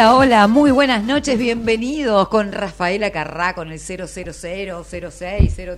Hola, hola, muy buenas noches, bienvenidos con Rafaela Carrá con el 000, 06,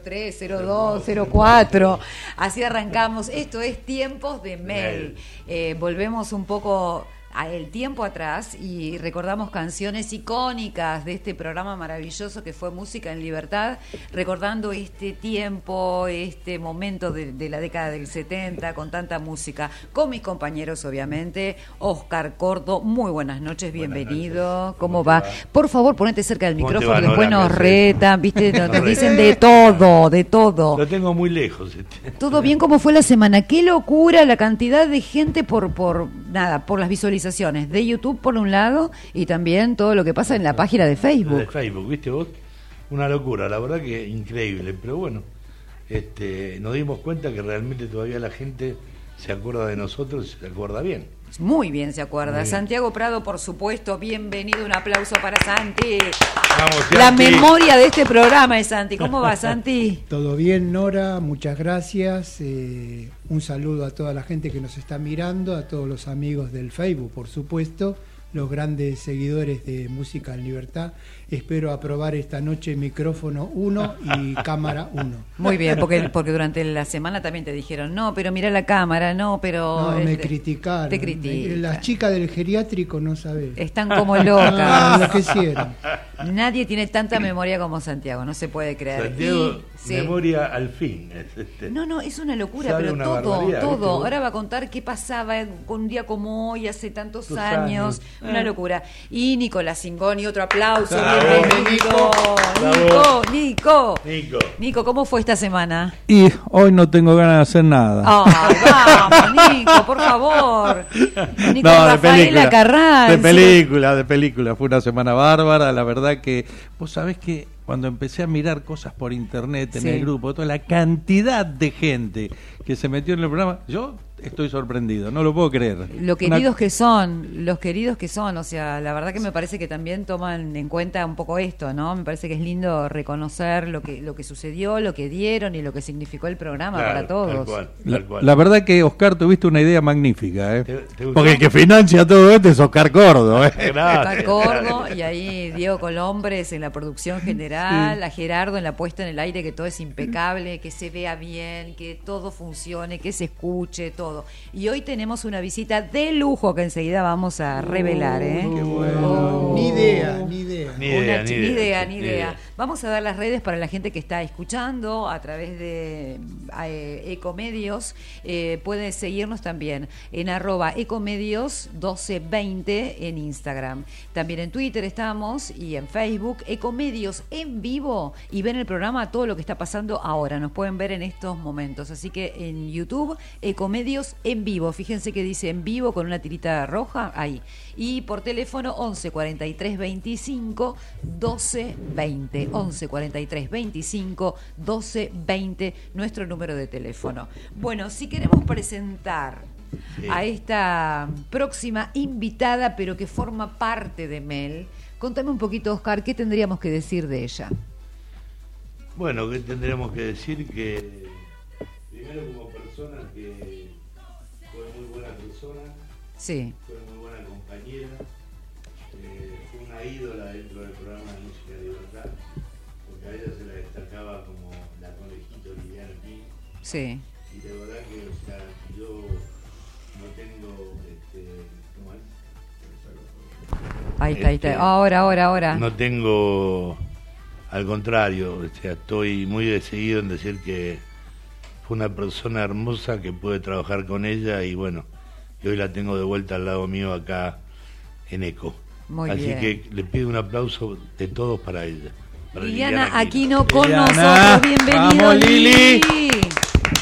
03, 02, 04. Así arrancamos. Esto es Tiempos de Mel. Eh, volvemos un poco el tiempo atrás y recordamos canciones icónicas de este programa maravilloso que fue Música en Libertad, recordando este tiempo, este momento de, de la década del 70 con tanta música, con mis compañeros obviamente, Oscar Cordo, muy buenas noches, bienvenido, ¿cómo, ¿Cómo te va? va? Por favor, ponete cerca del ¿Cómo micrófono, después nos ¿Qué retan, viste, nos, nos dicen de todo, de todo. Lo tengo muy lejos. este. Todo bien, ¿cómo fue la semana? Qué locura la cantidad de gente por, por nada, por las visualizaciones de YouTube por un lado y también todo lo que pasa en la página de De Facebook. Facebook, ¿viste vos? Una locura, la verdad que increíble. Pero bueno, este, nos dimos cuenta que realmente todavía la gente se acuerda de nosotros y se acuerda bien. Muy bien, se acuerda. Santiago Prado, por supuesto, bienvenido, un aplauso para Santi. Vamos, La Santi. memoria de este programa es Santi. ¿Cómo va, Santi? Todo bien, Nora, muchas gracias. Eh, un saludo a toda la gente que nos está mirando, a todos los amigos del Facebook, por supuesto, los grandes seguidores de Música en Libertad. Espero aprobar esta noche micrófono 1 y cámara 1. Muy bien, porque, porque durante la semana también te dijeron, no, pero mira la cámara, no, pero... No, me este, criticaron. Te critican. Las chicas del geriátrico no saben. Están como Ah, locas. enloquecieron. Nadie tiene tanta memoria como Santiago, no se puede creer. Santiago, Y- sí. memoria al fin. es este. No, no, es una locura, Sabe pero una todo, barbaridad, ¿viste todo. Ahora va a contar qué pasaba con un día como hoy, hace tantos años. años. Una Eh. locura. Y Nicolás Singoni, otro aplauso. Bravo. Bravo. Nico, Nico. Nico. Nico, ¿cómo fue esta semana? Y hoy no tengo ganas de hacer nada. Ay, vamos, Nico, por favor. Nico No, de Rafaela película. Carranza. De película, de película. Fue una semana bárbara. La verdad que vos sabés que cuando empecé a mirar cosas por internet en Sí. el grupo, toda la cantidad de gente que se metió en el programa, yo estoy sorprendido, no lo puedo creer. Lo Una- queridos que son, los queridos que son, o sea, la verdad que me parece que también toman en cuenta un poco esto, ¿no? Me parece que es lindo reconocer lo que lo que sucedió, lo que dieron y lo que significó el programa Claro, para todos. Tal cual, La, tal cual. la verdad que Oscar tuviste una idea magnífica, ¿eh? ¿Te- te gustó? Porque el que financia todo esto es Oscar Cordo, ¿eh? Está Cordo y ahí Diego Colombres en la producción general, a Gerardo en la puesta en el aire, que todo es impecable, que se vea bien, que todo funcione, que se escuche, todo. Y hoy tenemos una visita de lujo que enseguida vamos a revelar, ¿eh? qué bueno. Ni idea, ni idea. Ni idea, ni ni idea, ni idea. Vamos a dar las redes para la gente que está escuchando a través de eh, Ecomedios. Eh, pueden seguirnos también en arroba ecomedios 1220 en Instagram. También en Twitter estamos y en Facebook. Ecomedios en vivo y ven el programa todo lo que está pasando ahora. Nos pueden ver en estos momentos. Así que en YouTube, Ecomedios en vivo. Fíjense que dice en vivo con una tirita roja ahí. Y por teléfono 11 43 25 12 20. 11 43 25 12 20, nuestro número de teléfono. Bueno, si queremos presentar Sí. a esta próxima invitada, pero que forma parte de Mel, contame un poquito, Oscar, ¿qué tendríamos que decir de ella? Bueno, que tendríamos que decir que primero como persona que Sí, fue muy buena compañera, eh, fue una ídola dentro del programa de Música de Libertad, porque a ella se la destacaba como la conejito Liliana King, sí. y de verdad que o sea, yo no tengo, este, ¿cómo es? Ahí está, ahí Este, está. Ahora, ahora, ahora. No tengo, al contrario, o sea, estoy muy decidido en decir que fue una persona hermosa que pude trabajar con ella y bueno, y hoy la tengo de vuelta al lado mío acá en ECO. Muy Así bien. que le pido un aplauso de todos para ella. para Liliana Aquino con Liliana, nosotros. Bienvenido, vamos, Lili.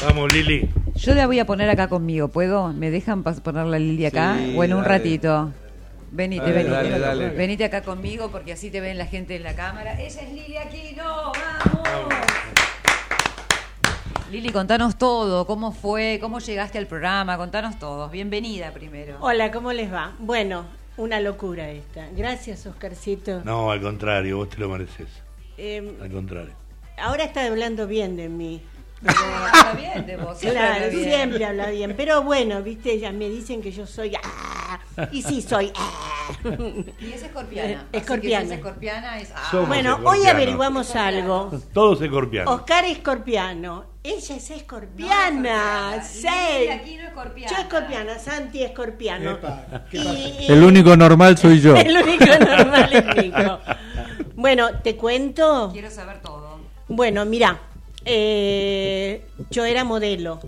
Vamos, Lili. Yo la voy a poner acá conmigo, ¿puedo? ¿Me dejan poner la Lili acá? Sí, o en un dale. ratito. Venite, Dale, venite. dale, dale. Venite acá conmigo porque así te ven la gente en la cámara. Ella es Lili Aquino, vamos. Lili, contanos todo, cómo fue, cómo llegaste al programa, contanos todo. Bienvenida primero. Hola, ¿cómo les va? Bueno, una locura esta. Gracias, Oscarcito. No, al contrario, vos te lo mereces. Eh, Al contrario. ahora está hablando bien de mí. Habla bien de vos, siempre Claro, habla bien. siempre habla bien. Pero bueno, viste, ya me dicen que yo soy... ah, y sí, soy... ah. Y es escorpiana. Escorpiana. si es escorpiana es. ah. Bueno, hoy averiguamos algo. Todos escorpianos. Oscar Escorpiano. Ella es escorpiana. No, sí. Aquino escorpiana. Yo escorpiana, Santi escorpiano. Epa, ¿qué Y- pasa? El único normal soy yo. El único normal es Nico. Bueno, te cuento. Quiero saber todo. Bueno, mira, eh, yo era modelo.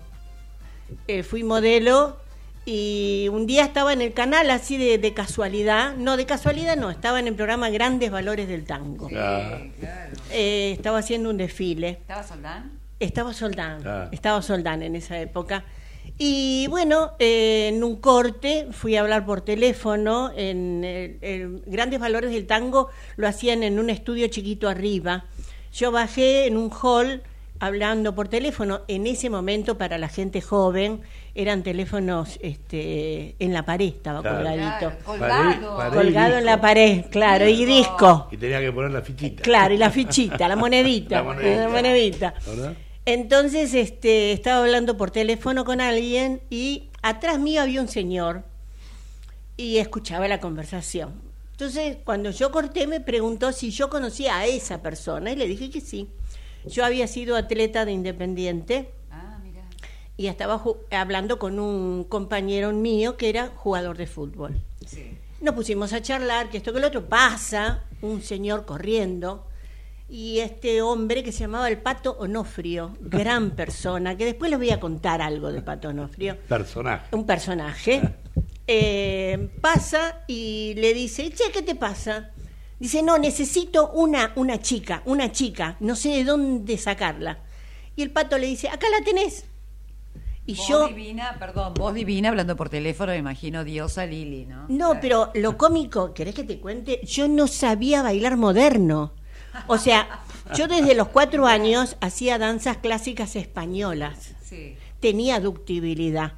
Eh, fui modelo y un día estaba en el canal así de, de casualidad. No, de casualidad no, estaba en el programa Grandes Valores del Tango. Ah, Claro. Eh, estaba haciendo un desfile. ¿Estaba Soldán? Estaba Soldán, Ah. estaba Soldán en esa época. Y bueno, eh, en un corte fui a hablar por teléfono, en el- el Grandes Valores del Tango lo hacían en un estudio chiquito arriba. Yo bajé en un hall hablando por teléfono. En ese momento, para la gente joven, eran teléfonos este, en la pared, estaba Claro. colgadito. Claro, colgado. Pared. Colgado en la pared, claro, y disco. y tenía que poner la fichita. Claro, y la fichita, la monedita. La monedita. la monedita. Entonces, este, estaba hablando por teléfono con alguien y atrás mío había un señor y escuchaba la conversación. Entonces, cuando yo corté, me preguntó si yo conocía a esa persona y le dije que sí. Yo había sido atleta de Independiente Ah, mira. y estaba hablando con un compañero mío que era jugador de fútbol. Sí. Nos pusimos a charlar, que esto que lo otro pasa, un señor corriendo, y este hombre que se llamaba el Pato Onofrio, gran persona, que después les voy a contar algo del Pato Onofrio, Personaje. un personaje, eh, pasa y le dice, che, ¿qué te pasa? Dice, no, necesito una, una chica, una chica, no sé de dónde sacarla. Y el Pato le dice, acá la tenés. Y Vos yo... divina, perdón, vos divina hablando por teléfono, me imagino diosa Lili, ¿no? No, Claro. pero lo cómico, ¿querés que te cuente? Yo no sabía bailar moderno. O sea, yo desde los cuatro años hacía danzas clásicas españolas. Sí. Tenía ductibilidad.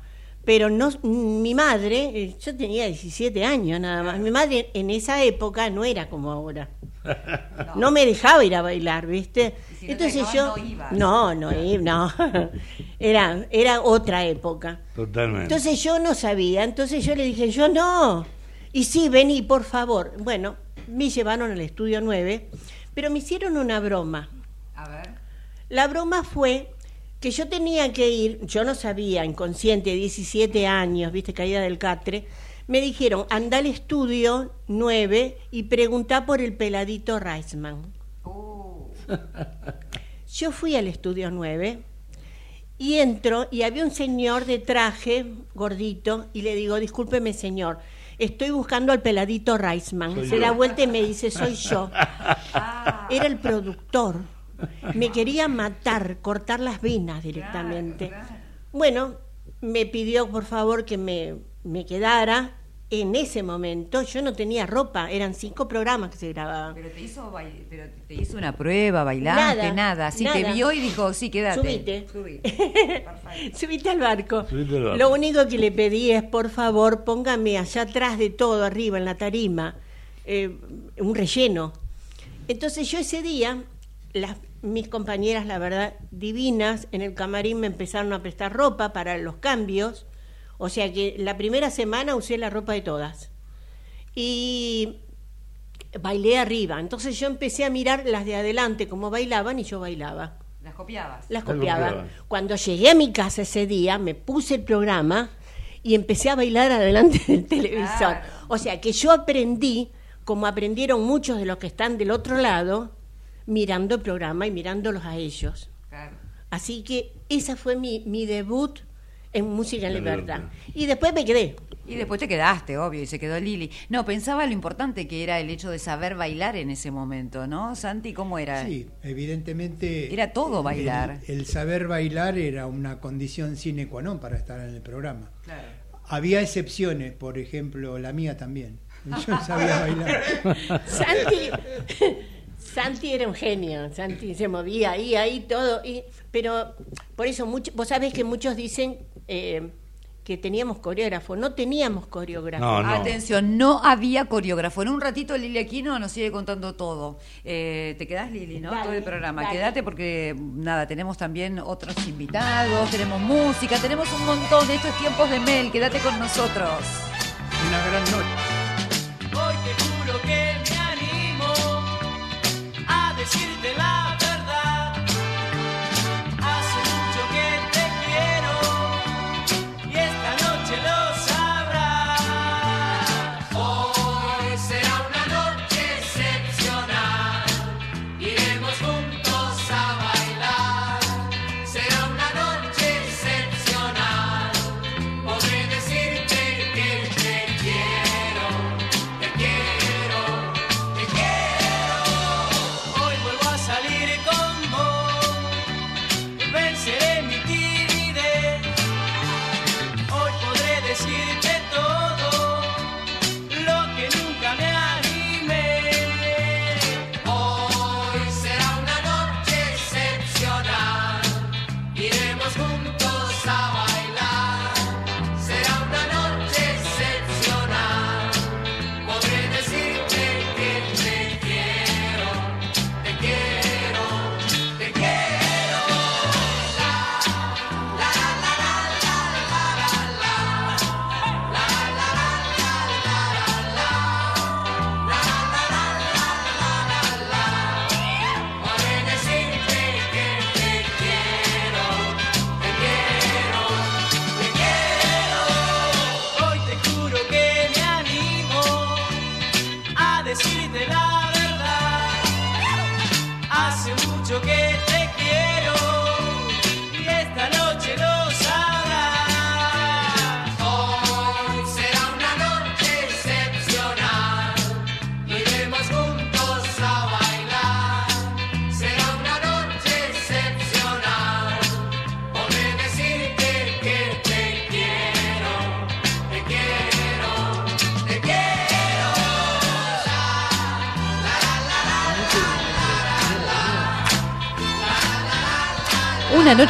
Pero no, mi madre, eh, yo tenía 17 años nada más. Mi madre en esa época no era como ahora. No me dejaba ir a bailar, ¿viste? Y si no te Entonces dejaban, yo. no ibas. No, no, no. Era, era otra época. Totalmente. Entonces yo no sabía, entonces yo le dije, yo no. Y sí, vení, por favor. Bueno, me llevaron al estudio 9, pero me hicieron una broma. A ver. La broma fue que yo tenía que ir, yo no sabía, inconsciente, 17 años, viste, caída del catre, me dijeron, anda al estudio 9 y pregunta por el peladito Reisman. Uh, Yo fui al estudio 9 y entro y había un señor de traje gordito y le digo, discúlpeme señor, estoy buscando al peladito Reisman. Soy Se yo. da vuelta y me dice, soy yo. ah, Era el productor. Me quería matar, cortar las venas directamente. Claro, claro. Bueno, me pidió por favor que me, me quedara. En ese momento yo no tenía ropa, eran cinco programas que se grababan. pero te hizo bail- pero te hizo una prueba, bailaste, Nada, nada. Sí, te nada. vio y dijo, sí, quédate. Subite. Subite. Subite al barco. Subite al barco. Lo único que le pedí es, por favor, póngame allá atrás de todo, arriba, en la tarima, eh, un relleno. Entonces yo ese día, las, mis compañeras, la verdad, divinas, en el camarín me empezaron a prestar ropa para los cambios. O sea que la primera semana usé la ropa de todas. Y bailé arriba. Entonces yo empecé a mirar las de adelante, cómo bailaban, y yo bailaba Las copiabas. las copiaba. copiaba. Cuando llegué a mi casa ese día, me puse el programa y empecé a bailar adelante del televisor. Claro. O sea que yo aprendí, como aprendieron muchos de los que están del otro lado, mirando el programa y mirándolos a ellos. Claro. Así que esa fue mi, mi debut en Música en Libertad. Y después me quedé. Y después te quedaste, obvio, y se quedó Lili. No, pensaba lo importante que era el hecho de saber bailar en ese momento, ¿no? Santi, ¿cómo era? Sí, evidentemente. Era todo bailar. El, el saber bailar era una condición sine qua non para estar en el programa. Claro. Había excepciones, por ejemplo, la mía también. Yo no sabía bailar. Santi, Santi era un genio, Santi se movía ahí, ahí todo, y, pero por eso, mucho, vos sabés que muchos dicen eh, que teníamos coreógrafo, no teníamos coreógrafo. No, no. Atención, no había coreógrafo. En un ratito Lili Aquino nos sigue contando todo. Eh, ¿Te quedás, Lili, no? Dale, todo el programa. dale. Quédate porque, nada, tenemos también otros invitados, tenemos música, tenemos un montón de estos tiempos de Mel. Quédate con nosotros. Una gran noche. decírtela.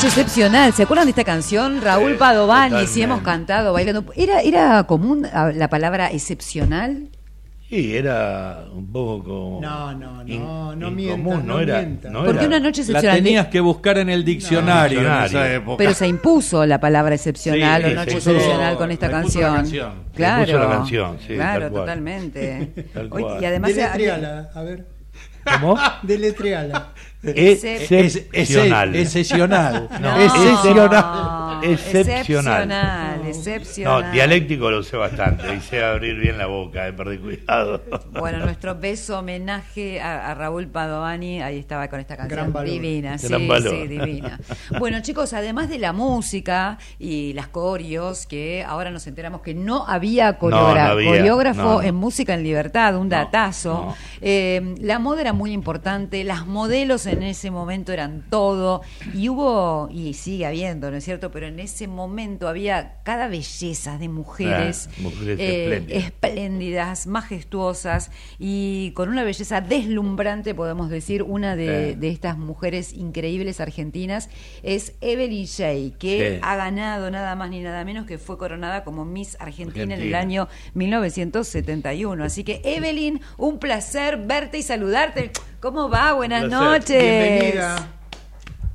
Noche excepcional. ¿Se acuerdan de esta canción? Raúl Sí, Padovani, totalmente. si hemos cantado, bailando. ¿Era, era común ah, la palabra excepcional? Sí, era un poco como. No, no, no, in- no mientas, no era, mientas. no Porque era- una noche La excepcional. tenías que buscar en el diccionario, en diccionario. esa época. Pero se impuso la palabra excepcional Sí, o noche excepcional con esta la canción. canción. Se Claro. impuso la canción, sí, Claro, tal cual. totalmente. Tal Hoy- cual. y además Deletreala, a ver. ¿Cómo? Deletreala. Excepcional. Es, excepcional. No, excepcional. Excepcional. Excepcional, excepcional. No, dialéctico lo sé bastante. Y sé abrir bien la boca, eh, perdí cuidado. Bueno, nuestro beso homenaje a, a Raúl Padovani, ahí estaba con esta canción Gran valor. divina, sí, Gran sí, divina. Bueno, chicos, además de la música y las coreos, que ahora nos enteramos que no había, coreogra- no había, coreógrafo en Música en Libertad, un No, datazo. no. Eh, la moda era muy importante, las modelos en ese momento eran todo, y hubo, y sigue habiendo, ¿no es cierto? Pero en ese momento había cada belleza de mujeres, Ah, mujeres eh, espléndidas. espléndidas, majestuosas y con una belleza deslumbrante, podemos decir, una de, de estas mujeres increíbles argentinas es Evelyn Shea, que Sí. ha ganado nada más ni nada menos que fue coronada como Miss Argentina, en el Argentina. año 1971. Así que Evelyn, un placer verte y saludarte. ¿Cómo va? Buenas placer. noches. Bienvenida.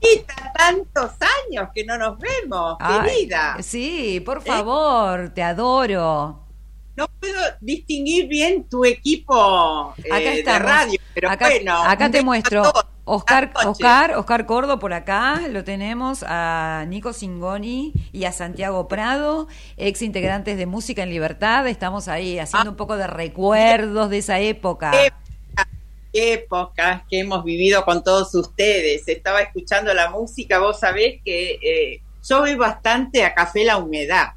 Quita tantos años que no nos vemos, Ay, querida. Sí, por favor, te adoro. No puedo distinguir bien tu equipo eh, Acá de estamos. radio, pero acá, bueno. acá te muestro. todos. Oscar. Oscar, Oscar Cordo por acá, lo tenemos a Nico Singoni y a Santiago Prado, ex integrantes de Música en Libertad. Estamos ahí haciendo un poco de recuerdos de esa época. Qué épocas que hemos vivido con todos ustedes. Estaba escuchando la música, vos sabés que eh, yo voy bastante a Café La Humedad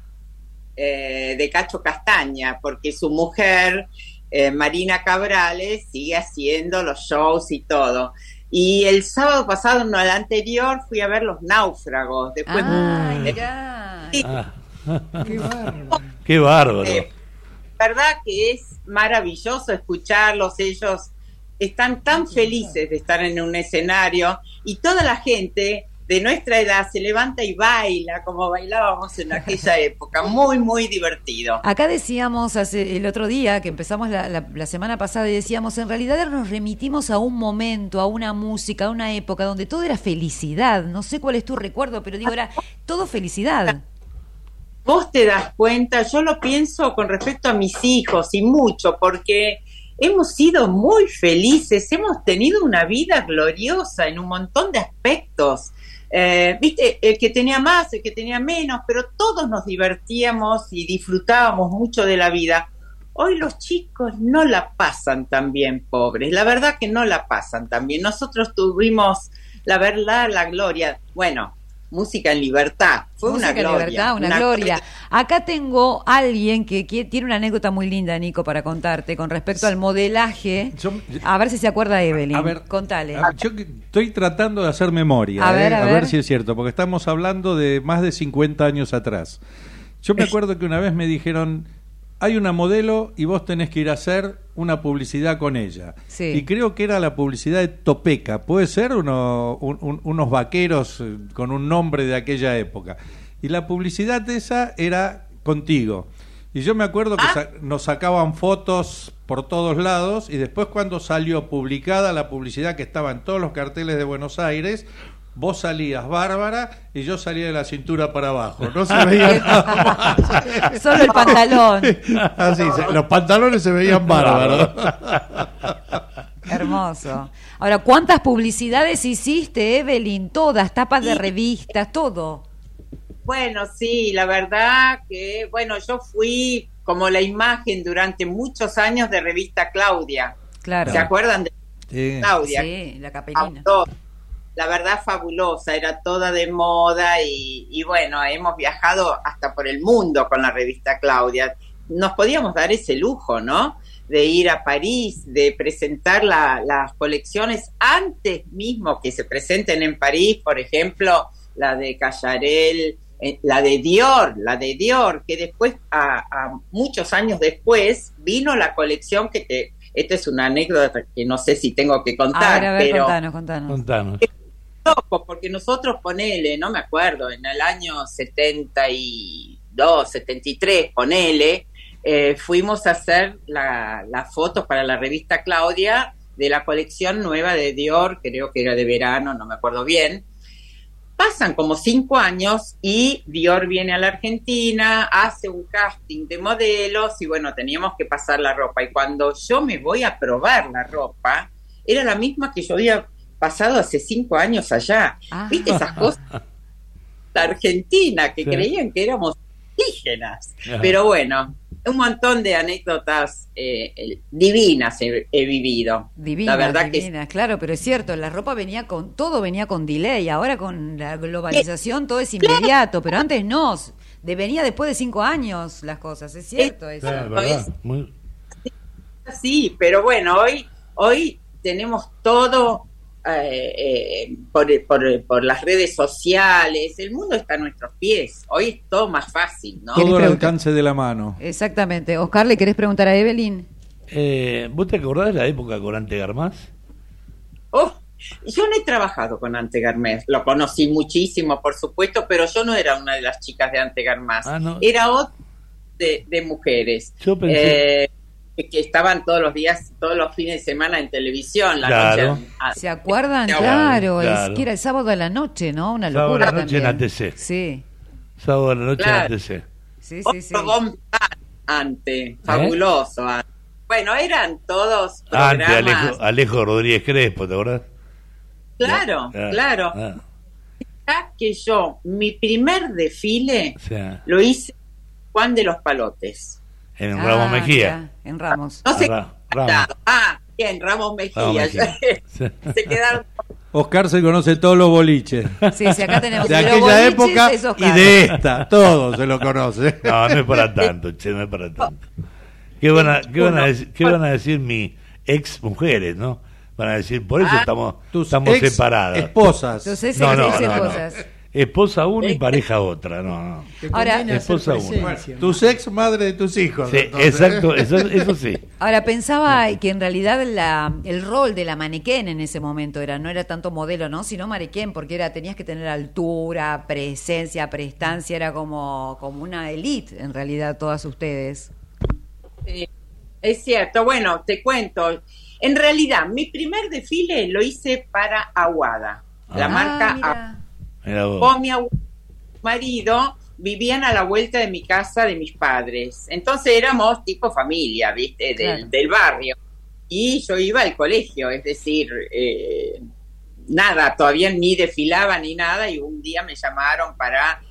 eh, de Cacho Castaña, porque su mujer, eh, Marina Cabrales, sigue haciendo los shows y todo. Y el sábado pasado, no, el anterior, fui a ver Los Náufragos. Después Ay, mirá. Sí. Ah, Qué bárbaro. qué bárbaro. Eh, verdad que es maravilloso escucharlos, ellos están tan felices de estar en un escenario y toda la gente de nuestra edad se levanta y baila como bailábamos en aquella época, muy, muy divertido. Acá decíamos hace, el otro día que empezamos la, la- la semana pasada y decíamos, en realidad nos remitimos a un momento, a una música, a una época donde todo era felicidad. No sé cuál es tu recuerdo, pero digo, era todo felicidad. Vos te das cuenta, yo lo pienso con respecto a mis hijos y mucho, porque hemos sido muy felices, hemos tenido una vida gloriosa en un montón de aspectos. Eh, Viste, el que tenía más, el que tenía menos, pero todos nos divertíamos y disfrutábamos mucho de la vida. Hoy los chicos no la pasan tan bien, pobres. La verdad que no la pasan tan bien. Nosotros tuvimos, la verdad, la gloria. Bueno, música en libertad. Fue Música una en gloria. libertad, una, gloria. Acá tengo alguien que, que tiene una anécdota muy linda, Nico, para contarte con respecto al modelaje. Yo- a ver si se acuerda Evelyn. A ver, contale. a- yo estoy tratando de hacer memoria, A ¿eh? ver, a a ver ver. si es cierto, porque estamos hablando de más de 50 años atrás. Yo me acuerdo que una vez me dijeron, hay una modelo y vos tenés que ir a hacer una publicidad con ella. Sí. Y creo que era la publicidad de Topeca, puede ser Uno- un- un- unos vaqueros eh, con un nombre de aquella época. Y la publicidad esa era contigo. Y yo me acuerdo que sa- nos sacaban fotos por todos lados y después cuando salió publicada la publicidad que estaba en todos los carteles de Buenos Aires, vos salías bárbara y yo salía de la cintura para abajo. No se veía nada más. Solo el pantalón. Así, se- los pantalones se veían bárbaros. Hermoso. Ahora, ¿cuántas publicidades hiciste, Evelyn? Todas, tapas de revistas, todo. Bueno, sí, la verdad que, bueno, yo fui como la imagen durante muchos años de revista Claudia. Claro. ¿Se acuerdan de Sí. Claudia? Sí, la capelina. Autor. La verdad fabulosa, era toda de moda y, y bueno, hemos viajado hasta por el mundo con la revista Claudia. Nos podíamos dar ese lujo, ¿no? De ir a París, de presentar la- las colecciones antes mismo que se presenten en París, por ejemplo, la de Callarel, eh, la de Dior, la de Dior, que después, a, a muchos años después, vino la colección que te... Esta es una anécdota que no sé si tengo que A contar, ver, a ver, pero contanos, contanos. Contanos. Porque nosotros ponele, no me acuerdo, en el año 72, 73, ponele, eh, fuimos a hacer la- las fotos para la revista Claudia de la colección nueva de Dior, creo que era de verano, no me acuerdo bien. Pasan como cinco años y Dior viene a la Argentina, hace un casting de modelos y bueno, teníamos que pasar la ropa. Y cuando yo me voy a probar la ropa, era la misma que yo había pasado hace cinco años allá. Ah. ¿Viste esas cosas? La Argentina, que Sí. creían que éramos indígenas. Ajá. Pero bueno, un montón de anécdotas eh, divinas he, he vivido. Divina, la verdad que divina, claro, pero es cierto, la ropa venía con, todo venía con delay, ahora con la globalización todo es inmediato, pero antes no, de, venía después de cinco años las cosas, es cierto eso. Claro, Eso ¿verdad? es. Muy- Sí, pero bueno, hoy, hoy tenemos todo eh, eh, por, por- por las redes sociales, el mundo está a nuestros pies, hoy es todo más fácil, ¿no? Todo al alcance de la mano. Exactamente. Oscar, ¿le querés preguntar a Evelyn? Eh, ¿Vos te acordás de la época con Ante Garmaz? Oh, yo no he trabajado con Ante Garmés, lo conocí muchísimo, por supuesto, pero yo no era una de las chicas de Ante Garmaz, Ah, no. era otra de, de mujeres. Yo pensé- eh, que estaban todos los días, todos los fines de semana en televisión, la Claro. noche. ah, ¿Se acuerdan? Claro, Claro, claro. es que era el sábado a la noche, ¿no? Una Sábado locura a la noche en también. ATC. Sí, Sábado a la noche Claro. en ATC. sí, sí, Otro sí. bombón ante, fabuloso. ah. Bueno, eran todos Ante programas. Alejo, Alejo Rodríguez Crespo, ¿te acordás? Claro, Ah, claro. ah, Ya que yo, mi primer desfile o sea, lo hice Juan de los Palotes. En Ah, Ramos Mejía. ya, en Ramos. No sé. Ra- Ramos. Ah, bien, Ramos Mejía. Ramos Mejía. Se quedaron. Oscar se conoce todos los boliches. Sí, sí, acá tenemos De aquella época es y de esta, todo se lo conoce. No, no es para tanto, che, no es para tanto. ¿Qué van a, qué van a, decir, qué van a decir mis ex mujeres, no? Van a decir, por eso Ah, estamos, Tus estamos ex separadas. esposas. Entonces, No, se no, no, no. Esposa uno y pareja otra, no, no. Ahora- Esposa uno. presencia, ¿no? Tus ex madre de tus hijos. Sí, ¿eh? exacto, eso, eso sí. Ahora pensaba que en realidad la- el rol de la manequén en ese momento era no era tanto modelo, ¿no? sino manequén, porque era tenías que tener altura, presencia, prestancia, era como como una elite en realidad todas ustedes. Sí, es cierto. Bueno, te cuento. En realidad, mi primer desfile lo hice para Aguada, la Ah. marca Ah. Con mi marido vivían a la vuelta de mi casa de mis padres. Entonces éramos tipo familia, ¿viste? Del, Claro. del barrio. Y yo iba al colegio, es decir, eh, nada, todavía ni desfilaba ni nada y un día me llamaron para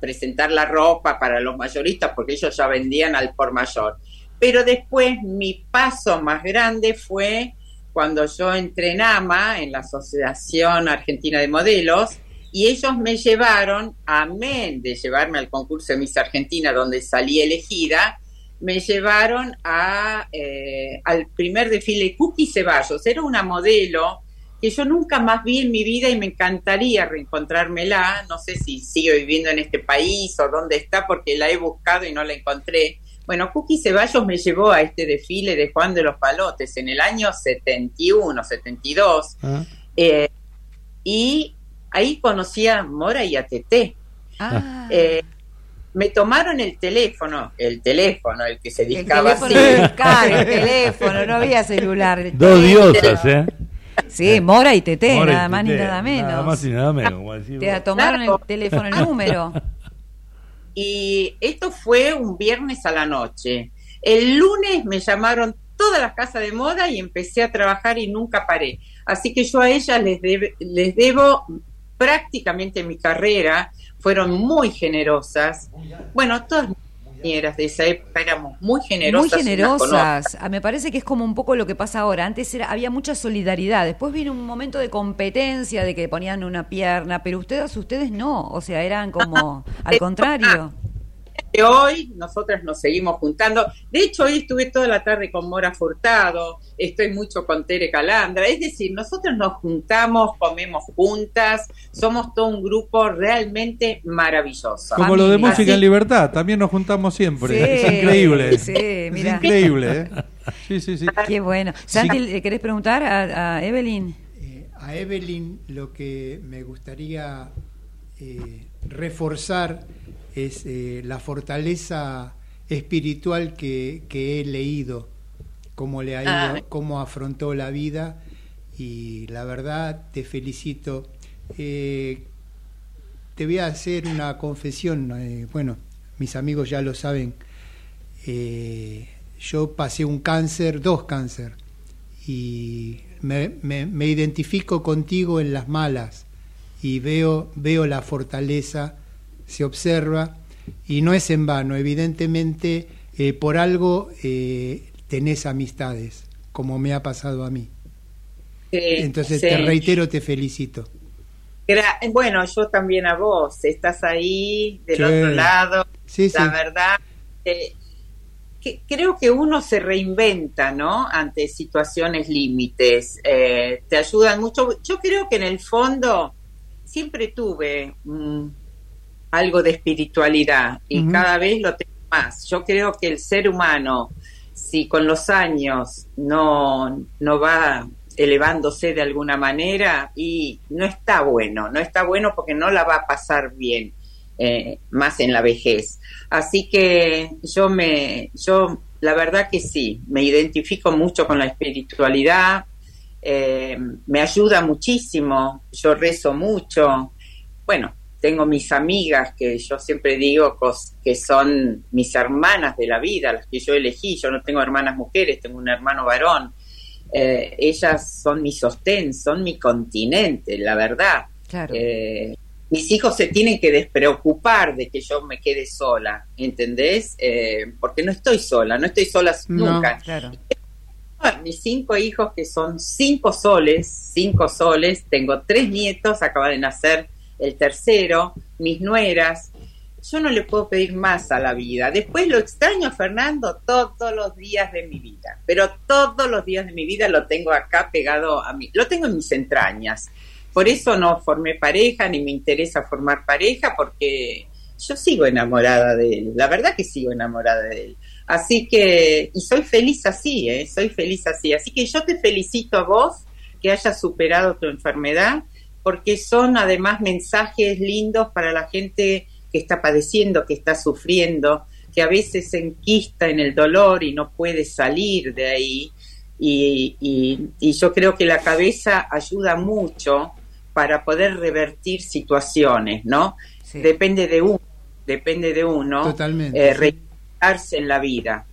presentar la ropa para los mayoristas porque ellos ya vendían al por mayor. Pero después mi paso más grande fue cuando yo entré en AMA, en la Asociación Argentina de Modelos, y ellos me llevaron, amén de llevarme al concurso de Miss Argentina, donde salí elegida, me llevaron a, eh, al primer desfile Cookie Ceballos. Era una modelo que yo nunca más vi en mi vida y me encantaría reencontrármela. No sé si sigue viviendo en este país o dónde está, porque la he buscado y no la encontré. Bueno, Cookie Ceballos me llevó a este desfile de Juan de los Palotes en el año 71, 72. Ah, Eh, y ahí conocí a Mora y a Teté. Ah, Eh, me tomaron el teléfono, el teléfono, el que se el discaba teléfono, así. discar, el teléfono, no había celular. el Dos diosas, ¿eh? Sí, Mora y Mora y nada más ni nada menos. Nada más y nada menos, Te tomaron el teléfono, el número. Y esto fue un viernes a la noche. El lunes me llamaron todas las casas de moda y empecé a trabajar y nunca paré. Así que yo a ellas les debo prácticamente mi carrera. Fueron muy generosas. Bueno, todas mis compañeras de esa época éramos muy generosas. Muy generosas. Ah, Me parece que es como un poco lo que pasa ahora. Antes era, había mucha solidaridad. Después vino un momento de competencia, de que ponían una pierna, pero ustedes, ustedes no. O sea, eran como al contrario. Que hoy nosotras nos seguimos juntando. De hecho, hoy estuve toda la tarde con Mora Furtado, estoy mucho con Tere Calandra. Es decir, nosotros nos juntamos, comemos juntas, somos todo un grupo realmente maravilloso. Como lo de. Música en Libertad, también nos juntamos siempre. Sí, es increíble. sí, es increíble, ¿eh? Sí, sí, sí. Qué bueno. Santi, ¿le querés preguntar a, a Evelyn? Eh, a Evelyn lo que me gustaría eh, reforzar es eh, la fortaleza espiritual que, que he leído, cómo le ha ido, Ah. cómo afrontó la vida y la verdad te felicito. Eh, te voy a hacer una confesión, eh, bueno, mis amigos ya lo saben, eh, yo pasé un cáncer, dos cáncer, y me, me- me identifico contigo en las malas y veo, veo la fortaleza, se observa, y no es en vano, evidentemente eh, por algo eh, tenés amistades, como me ha pasado a mí. Sí, Entonces sí. te reitero, te felicito. Gra- bueno, yo también a vos, estás ahí del Sí. otro lado. Sí, la verdad, eh, que creo que uno se reinventa, ¿no? Ante situaciones límites, eh, te ayudan mucho. Yo creo que en el fondo siempre tuve mm, algo de espiritualidad y cada vez lo tengo más. Yo creo que el ser humano, si con los años no, no va elevándose de alguna manera y no está bueno, no está bueno porque no la va a pasar bien eh, más en la vejez. Así que yo me, yo la verdad que sí, me identifico mucho con la espiritualidad, eh, me ayuda muchísimo, yo rezo mucho, bueno, tengo mis amigas que yo siempre digo que son mis hermanas de la vida, las que yo elegí, yo no tengo hermanas mujeres, tengo un hermano varón, Eh, ellas son mi sostén, son mi continente, la verdad. Claro. Eh, mis hijos se tienen que despreocupar de que yo me quede sola, ¿entendés? Eh, porque no estoy sola, no estoy sola No. nunca. Claro. Ah, Mis cinco hijos, que son cinco soles, cinco soles, tengo tres nietos, acaba de nacer el tercero, mis nueras. Yo no le puedo pedir más a la vida. Después lo extraño a Fernando todos los días de mi vida, pero todos los días de mi vida lo tengo acá pegado a mí, lo tengo en mis entrañas. Por eso no formé pareja, ni me interesa formar pareja, porque yo sigo enamorada de él. La verdad que sigo enamorada de él. Así que, y soy feliz así, ¿eh? Soy feliz así. Así que yo te felicito a vos que hayas superado tu enfermedad, porque son además mensajes lindos para la gente que está padeciendo, que está sufriendo, que a veces se enquista en el dolor y no puede salir de ahí. Y, y- y yo creo que la cabeza ayuda mucho para poder revertir situaciones, ¿no? Sí. Depende de uno, depende de uno. Totalmente, eh, sí. reinventarse en la vida.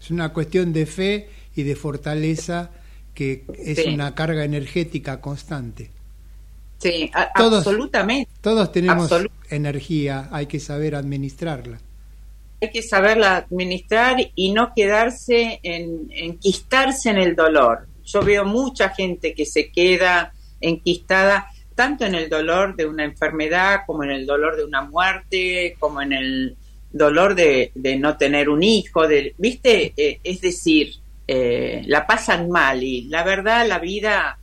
Es una cuestión de fe y de fortaleza que es Sí. una carga energética constante. Sí, a- Todos- absolutamente. Todos tenemos Absolut- energía, hay que saber administrarla. Hay que saberla administrar y no quedarse en enquistarse en el dolor. Yo veo mucha gente que se queda enquistada tanto en el dolor de una enfermedad como en el dolor de una muerte, como en el dolor de, de no tener un hijo, de, ¿viste? Eh, es decir, eh, la pasan mal y la verdad la vida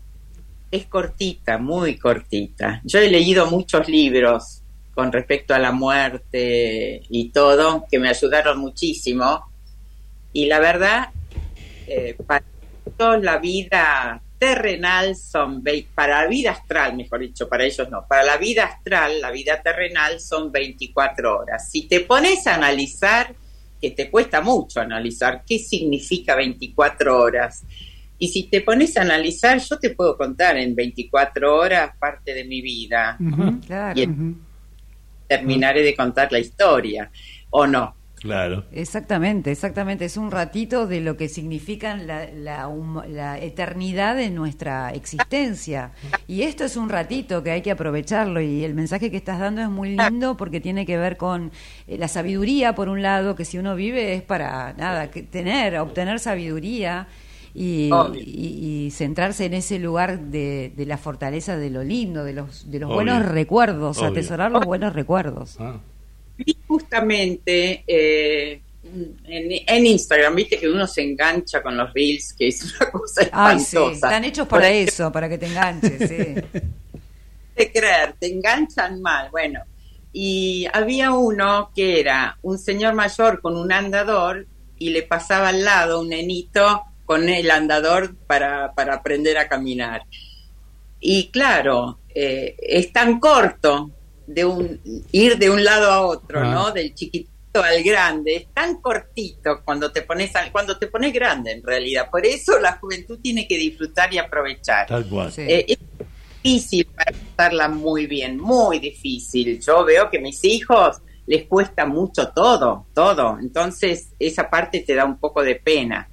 es cortita, muy cortita. Yo he leído muchos libros con respecto a la muerte y todo, que me ayudaron muchísimo. Y la verdad, eh, para todos la vida terrenal son, para la vida astral, mejor dicho, para ellos no, para la vida astral, la vida terrenal son 24 horas. Si te pones a analizar, que te cuesta mucho analizar qué significa 24 horas, y si te pones a analizar, yo te puedo contar en 24 horas parte de mi vida. Claro. Y. Terminaré de contar la historia, ¿o no? Claro. Exactamente, exactamente. Es un ratito de lo que significan la, la, la eternidad de nuestra existencia. Y esto es un ratito que hay que aprovecharlo. Y el mensaje que estás dando es muy lindo porque tiene que ver con eh, la sabiduría, por un lado, que si uno vive es para nada, que tener, obtener sabiduría. Y, y- y centrarse en ese lugar de, de la fortaleza de lo lindo, de los, de los Obvio. buenos recuerdos, Obvio. atesorar los buenos recuerdos. Ah, Vi justamente eh, en, en Instagram, viste que uno se engancha con los reels, que es una cosa Ay, sí, espantosa. están hechos para eso, para que te enganches, sí. de creer, te enganchan mal. Bueno, y había uno que era un señor mayor con un andador y le pasaba al lado un nenito con el andador para, para aprender a caminar. Y claro, eh, es tan corto de un, ir de un lado a otro, Ah. ¿no? Del chiquitito al grande, es tan cortito cuando te pones al- cuando te pones grande en realidad. Por eso la juventud tiene que disfrutar y aprovechar. tal cual. Sí. Eh, es difícil para pasarla muy bien, muy difícil. Yo veo que a mis hijos les cuesta mucho todo, todo. Entonces esa parte te da un poco de pena.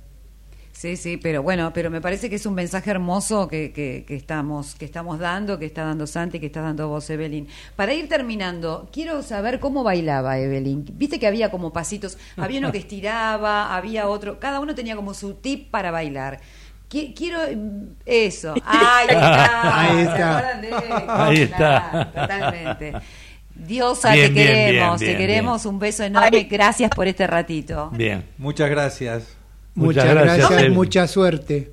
Sí, sí, pero bueno, pero me parece que es un mensaje hermoso que, que, que estamos que estamos dando, que está dando Santi, que está dando vos, Evelyn. Para ir terminando, quiero saber cómo bailaba Evelyn. Viste que había como pasitos, había uno que estiraba, había otro, cada uno tenía como su tip para bailar. Qui- Quiero mm, eso. Ahí está. Ahí ¿Se está. de? Ahí está. Totalmente. Diosa, Bien, te bien, queremos, bien, te bien, queremos. Un beso enorme. Gracias por este ratito. Bien. Muchas gracias. Muchas Muchas gracias, gracias, mucha suerte.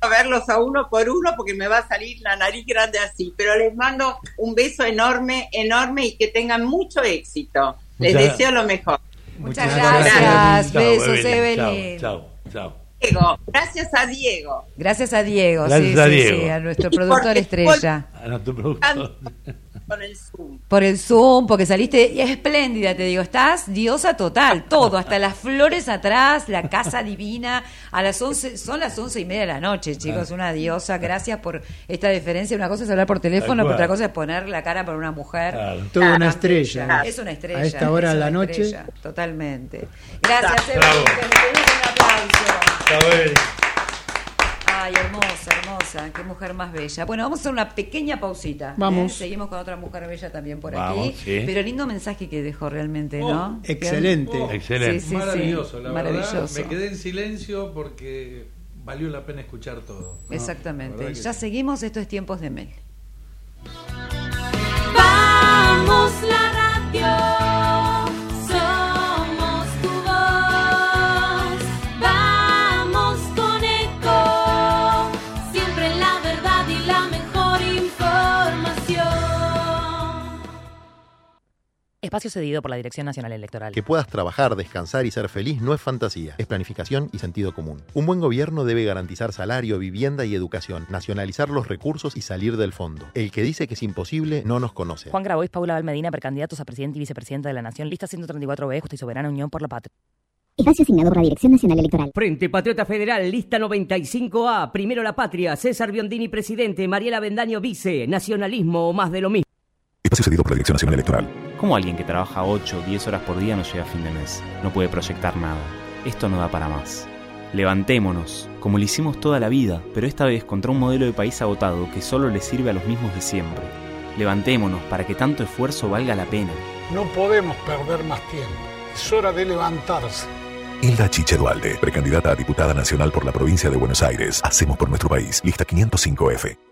A verlos a uno por uno porque me va a salir la nariz grande así. Pero les mando un beso enorme, enorme y que tengan mucho éxito. Les Muchas- deseo lo mejor. Muchas Muchas gracias. gracias, Chao, Besos, Evelyn. Chao, chao, chao. Diego, gracias a Diego. Gracias a Diego, Gracias sí, a sí, Diego. sí, a nuestro Y productor estrella. A nuestro productor. Con el Zoom. Por el Zoom, porque saliste espléndida, te digo, estás diosa total, todo, hasta las flores atrás, la casa divina, a las 11, son las once y media de la noche, chicos, una diosa, gracias por esta diferencia, una cosa es hablar por teléfono, otra cosa es poner la cara por una mujer. Claro. Toda una estrella. Es una estrella. A esta hora es de la una noche. estrella, totalmente. Gracias, Evelyn, un aplauso. Chao, Evelyn. Ay, hermosa, hermosa, qué mujer más bella. Bueno, vamos a hacer una pequeña pausita. Vamos. ¿eh? Seguimos con otra mujer bella también por Vamos, aquí. sí. Pero lindo mensaje que dejó realmente, ¿no? Oh, excelente. Bien. Excelente. Sí, sí, Maravilloso, sí. la Maravilloso. verdad. Me quedé en silencio porque valió la pena escuchar todo. Exactamente. Ya sí. seguimos, esto es Tiempos de Mel. Vamos la radio, Espacio cedido por la Dirección Nacional Electoral. Que puedas trabajar, descansar y ser feliz no es fantasía, es planificación y sentido común. Un buen gobierno debe garantizar salario, vivienda y educación, nacionalizar los recursos y salir del fondo. El que dice que es imposible no nos conoce. Juan Grabois, Paula Valmedina, precandidatos a presidente y vicepresidenta de la Nación, lista 134B, Justa y Soberana Unión por la Patria. Espacio asignado por la Dirección Nacional Electoral. Frente Patriota Federal, lista 95A, Primero la Patria, César Biondini, presidente, Mariela Bendaño, vice, nacionalismo o más de lo mismo. Espacio cedido por la Dirección Nacional Electoral. ¿Cómo alguien que trabaja 8 o 10 horas por día no llega a fin de mes? No puede proyectar nada. Esto no da para más. Levantémonos, como lo hicimos toda la vida, pero esta vez contra un modelo de país agotado que solo le sirve a los mismos de siempre. Levantémonos para que tanto esfuerzo valga la pena. No podemos perder más tiempo. Es hora de levantarse. Hilda Chiche Dualde, precandidata a diputada nacional por la provincia de Buenos Aires. Hacemos por nuestro país. Lista 505F.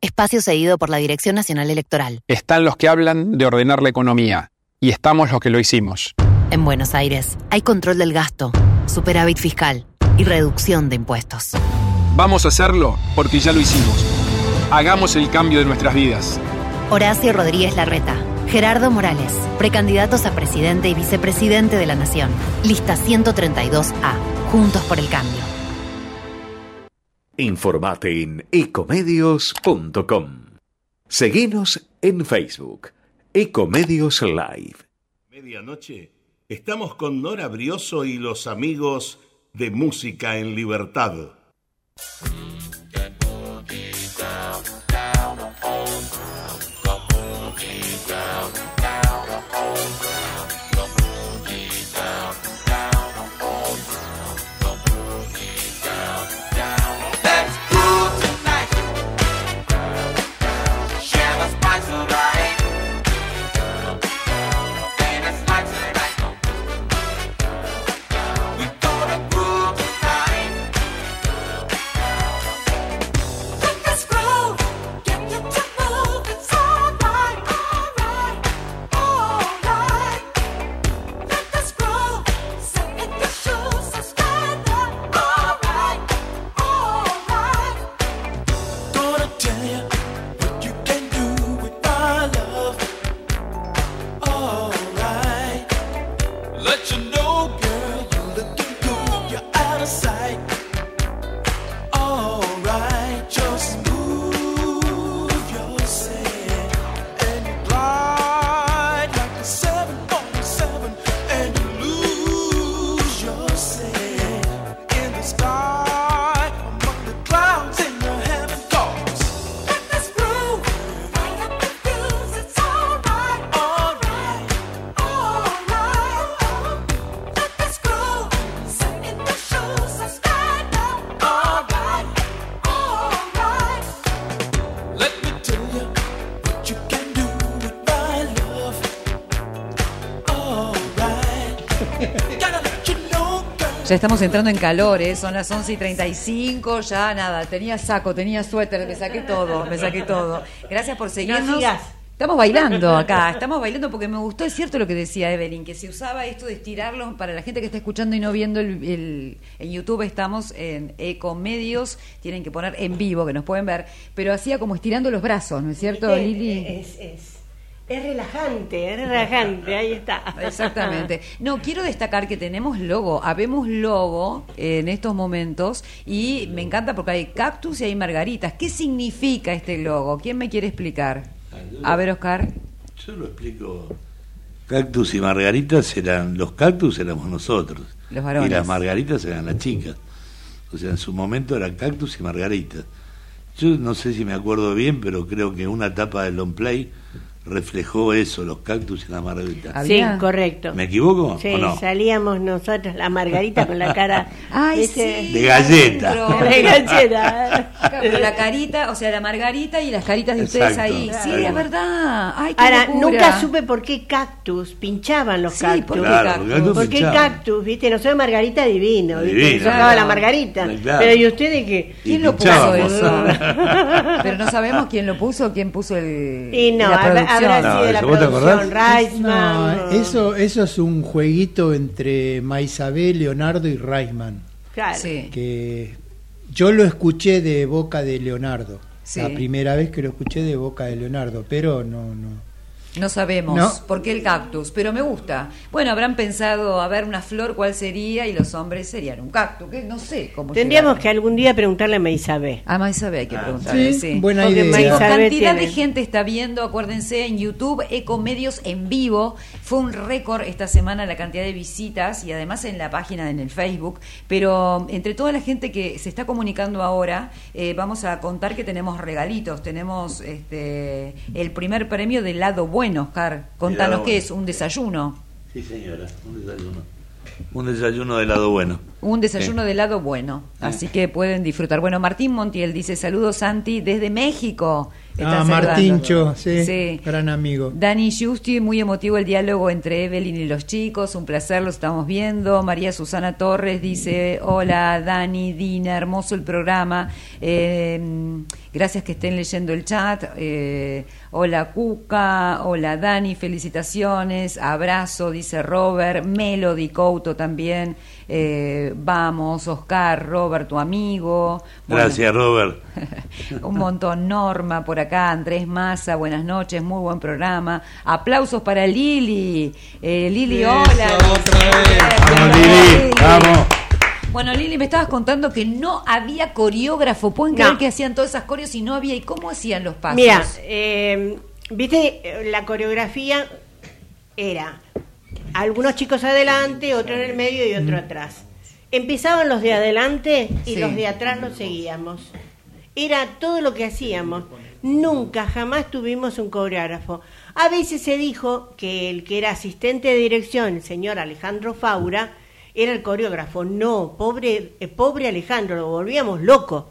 Espacio cedido por la Dirección Nacional Electoral. Están los que hablan de ordenar la economía. Y estamos los que lo hicimos. En Buenos Aires hay control del gasto, superávit fiscal y reducción de impuestos. Vamos a hacerlo porque ya lo hicimos. Hagamos el cambio de nuestras vidas. Horacio Rodríguez Larreta, Gerardo Morales, precandidatos a presidente y vicepresidente de la Nación. Lista 132A. Juntos por el cambio. Informate en ecomedios.com. Seguinos en Facebook. Ecomedios Live. Medianoche. Estamos con Nora Brioso y los amigos de Música en Libertad. Ya estamos entrando en calor, ¿eh? son las 11 y 35, ya nada, tenía saco, tenía suéter, me saqué todo, me saqué todo. Gracias por seguirnos. Estamos bailando acá, estamos bailando porque me gustó, es cierto lo que decía Evelyn, que se usaba esto de estirarlo para la gente que está escuchando y no viendo el, el- en YouTube, estamos en Ecomedios, tienen que poner en vivo, que nos pueden ver, pero hacía como estirando los brazos, ¿no es cierto, Lili? Es, es, es relajante, es relajante, ahí está. Exactamente. No, quiero destacar que tenemos logo, habemos logo en estos momentos y me encanta porque hay cactus y hay margaritas. ¿Qué significa este logo? ¿Quién me quiere explicar? A ver, Oscar. Yo lo explico. Cactus y margaritas eran. Los cactus éramos nosotros. Los varones. Y las margaritas eran las chicas. O sea, en su momento eran cactus y margaritas. Yo no sé si me acuerdo bien, pero creo que una etapa del long play reflejó eso, los cactus y las margaritas. Sí, correcto. ¿Me equivoco Sí, o no? salíamos nosotros, la Margarita con la cara Ay, ¿viste? sí. De galleta. De galleta. Con la carita, o sea, la margarita y las caritas de ustedes ahí. Sí, es verdad. Ay, qué Ahora, locura. nunca supe por qué cactus, pinchaban los Sí, cactus. ¿por qué Claro, cactus? cactus ¿Por qué pinchaban. cactus? ¿Viste? Nosotros Margarita divino, ¿viste? Divino. Sacaba Claro. la Margarita. Claro. Pero ¿y ustedes qué? ¿Quién lo puso eso? Pero no sabemos quién lo puso, quién puso el. Y no, la No. No, eso, eso es un jueguito entre Maisabé, Leonardo y Reisman. Claro. Sí. Que yo lo escuché de boca de Leonardo. Sí. La primera vez que lo escuché de boca de Leonardo, pero no, no. No sabemos No. por qué el cactus, pero me gusta. Bueno, habrán pensado, a ver, una flor, ¿cuál sería? Y los hombres serían un cactus, que no sé cómo Tendríamos llegaron. que algún día preguntarle a Maisabé. A Maisabé hay que preguntarle, sí, sí. buena Porque idea. Cantidad tiene- de gente está viendo, acuérdense, en YouTube, Ecomedios en vivo. Fue un récord esta semana la cantidad de visitas y además en la página, en el Facebook. Pero entre toda la gente que se está comunicando ahora, eh, vamos a contar que tenemos regalitos. Tenemos este, el primer premio del lado bueno, Oscar. Contanos qué bueno. es, un desayuno. Sí, señora, un desayuno. Un desayuno de lado bueno. Un desayuno de lado bueno, así que pueden disfrutar. Bueno, Martín Montiel dice saludos Santi desde México. Está Ah. Martincho, sí, Sí. gran amigo. Dani Justi, muy emotivo el diálogo entre Evelyn y los chicos, un placer, lo estamos viendo. María Susana Torres dice, hola Dani, Dina, hermoso el programa. Eh, gracias que estén leyendo el chat. Eh, hola Cuca, hola Dani, felicitaciones, abrazo, dice Robert, Melody Couto también. Eh, vamos, Oscar, Robert, tu amigo. Bueno, Gracias, Robert. un montón, Norma por acá, Andrés Massa, buenas noches, muy buen programa. Aplausos para Lili. Eh, Lili, Eso, hola. otra vez. Vamos, Lili. Lili, vamos. Bueno, Lili, me estabas contando que no había coreógrafo. ¿Pueden No. creer que hacían todas esas coreos y no había? ¿Y cómo hacían los pasos? Mira, eh, viste, la coreografía era algunos chicos adelante, otro en el medio y otro atrás. Empezaban los de adelante y Sí. los de atrás los seguíamos. Era todo lo que hacíamos. Nunca, jamás tuvimos un coreógrafo. A veces se dijo que el que era asistente de dirección, el señor Alejandro Faura, era el coreógrafo. No, pobre, eh, pobre Alejandro, lo volvíamos loco.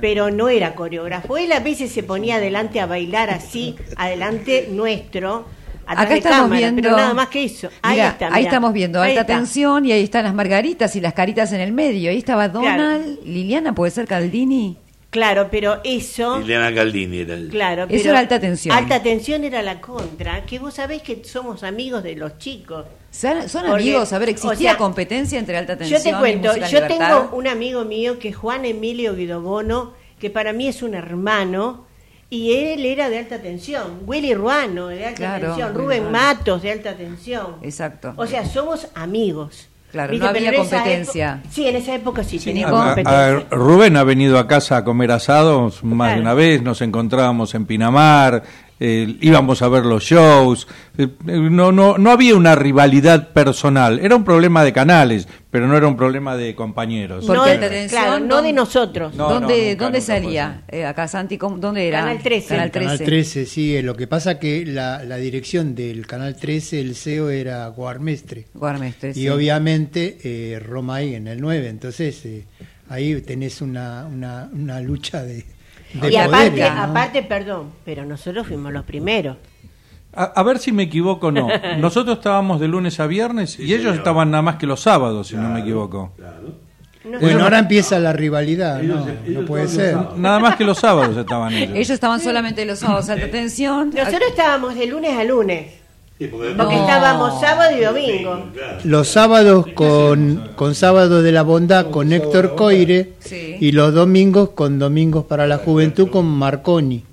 Pero no era coreógrafo. Él a veces se ponía adelante a bailar así, adelante nuestro, Acá de estamos cámara, viendo. pero nada más que eso. Ahí Mira, está. ahí estamos viendo alta tensión y ahí están las margaritas y las caritas en el medio. Ahí estaba Donald, Liliana, puede ser Caldini. Claro, pero eso. Liliana Caldini era el... Claro, Eso pero era alta tensión. Alta tensión era la contra, que vos sabés que somos amigos de los chicos. ¿Son, son Porque, amigos? A ver, ¿existía o sea, competencia entre alta tensión Yo te cuento, yo Libertad? tengo un amigo mío que es Juan Emilio Guidobono, que para mí es un hermano, y él era de alta tensión. Willy Ruano, de alta Claro, tensión. Rubén Ruano. Matos, de alta tensión. Exacto. O sea, somos amigos. Claro, ¿Viste? no había competencia. época- sí, en esa época sí, Sí, teníamos A- a- competencia. a- Rubén ha venido a casa a comer asados más de una vez, nos encontrábamos en Pinamar, eh, íbamos a ver los shows, eh, no, no, no había una rivalidad personal, era un problema de canales, pero no era un problema de compañeros. No, alta tensión, claro, no ¿dónde- de nosotros. No, ¿Dónde, no, nunca, ¿dónde nunca salía? Eh, acá, Santi, ¿cómo- ¿dónde era? Canal 13. Canal Canal 13. 13, sí. eh, Lo que pasa que la, la dirección del Canal 13, el CEO era Guarmestre. Guarmestre, Y sí. obviamente eh, Romay en el 9. Entonces eh, ahí tenés una, una, una lucha de, de Y aparte, aparte, perdón, pero nosotros fuimos los primeros. A, a ver si me equivoco o no. Nosotros estábamos de lunes a viernes y ellos estaban nada más que los sábados, si no me equivoco. Bueno, ahora empieza la rivalidad, no, no puede ser. Nada más que los sábados estaban ellos. Ellos estaban solamente los sábados alta tensión. Nosotros estábamos de lunes a lunes. Porque Porque estábamos sábado y domingo. Los sábados con, con Sábado de la Bondad con Héctor Coire Sí. y los domingos con Domingos para la Juventud con Marconi.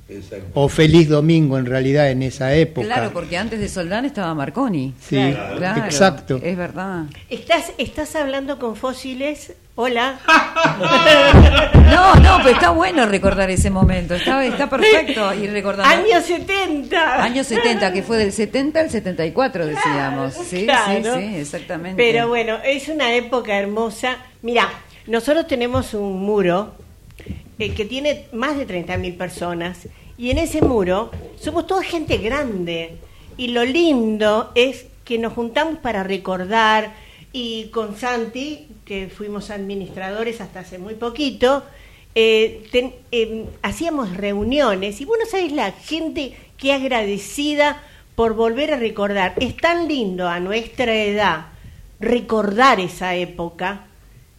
O Feliz Domingo en realidad en esa época. Claro, porque antes de Soldán estaba Marconi. Sí, Claro, exacto. Es verdad. ¿Estás, ¿Estás hablando con fósiles? Hola. No, no, pero está bueno recordar ese momento. Está, está perfecto ir recordando. Años 70. Años 70, que fue del 70 al 74, decíamos. Sí, Claro. sí, sí, exactamente. Pero bueno, es una época hermosa. Mira, nosotros tenemos un muro eh, que tiene más de 30.000 personas. Y en ese muro somos toda gente grande. Y lo lindo es que nos juntamos para recordar. Y con Santi, que fuimos administradores hasta hace muy poquito, eh, eh, hacíamos reuniones. Y bueno, sabes la gente que agradecida por volver a recordar. Es tan lindo a nuestra edad recordar esa época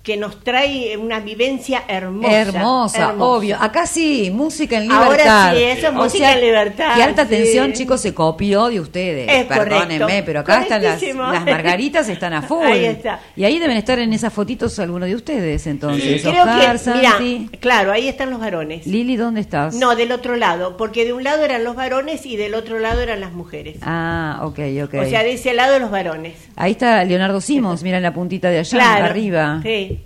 que nos trae una vivencia hermosa. Hermosa, hermosa. obvio. Acá sí, música en Ahora libertad. sí, eso es O música sea, en libertad, Qué alta sí. atención, chicos, se copió de ustedes. Es Perdónenme, correcto. pero acá están las, margaritas están a full. Ahí está. Y ahí deben estar en esas fotitos algunos de ustedes, entonces. Oscar, que, mira, claro, ahí están los varones. Lili, ¿dónde estás? No, del otro lado, porque de un lado eran los varones y del otro lado eran las mujeres. Ah, ok, ok. O sea, de ese lado los varones. Ahí está Leonardo Simons, mira en la puntita de allá, Claro, arriba. Sí.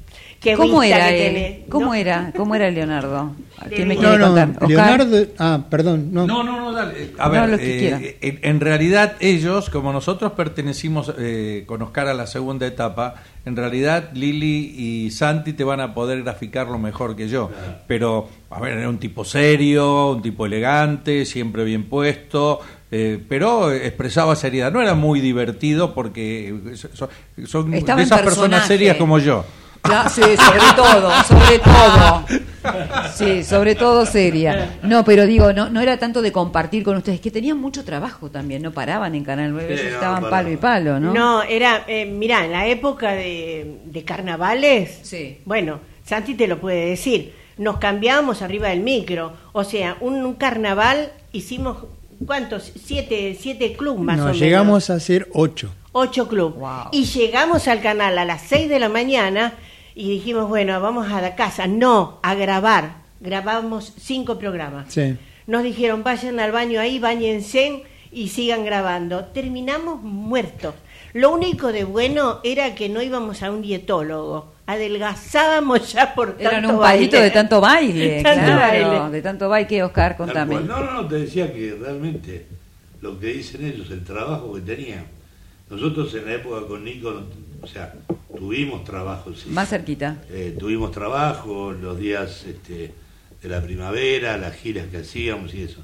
Qué ¿Cómo era que él? tenés, ¿Cómo ¿no? era? ¿Cómo era Leonardo? ¿Quién me No, quiere no, contar? Leonardo, ah, perdón, no. No, no, no, dale. A No, ver, lo que eh, en, en realidad ellos, como nosotros pertenecimos eh, con Oscar a la segunda etapa, en realidad Lili y Santi te van a poder graficarlo mejor que yo. Pero, a ver, era un tipo serio, un tipo elegante, siempre bien puesto. eh, pero expresaba seriedad. No era muy divertido porque son, son de esas personas serias como yo. Sí, sobre todo, sobre todo. Sí, sobre todo seria. No, pero digo, no, no era tanto de compartir con ustedes, que tenían mucho trabajo también, no paraban en Canal 9, Sí, ellos no, estaban paraban. palo y palo, ¿no? No, era, eh, mirá, en la época de, de carnavales, bueno, Santi te lo puede decir, nos cambiábamos arriba del micro, o sea, un, un carnaval hicimos, ¿cuántos? Siete, siete clubes más o Nos menos. llegamos a hacer ocho. Ocho clubes. Y llegamos al canal a las seis de la mañana y dijimos, bueno, vamos a la casa. No, a grabar. Grabamos cinco programas. Sí. Nos dijeron, vayan al baño ahí, bañense y sigan grabando. Terminamos muertos. Lo único de bueno era que no íbamos a un dietólogo. Adelgazábamos ya por tanto Eran un palito baile. de tanto baile, Tanto claro, baile. de tanto baile. ¿Qué, Oscar? Contame. No, no, no, te decía que realmente lo que dicen ellos, el trabajo que tenían. Nosotros en la época con Nico, o sea, tuvimos trabajo, sí. Más cerquita. Eh, tuvimos trabajo los días este, de la primavera, las giras que hacíamos y eso.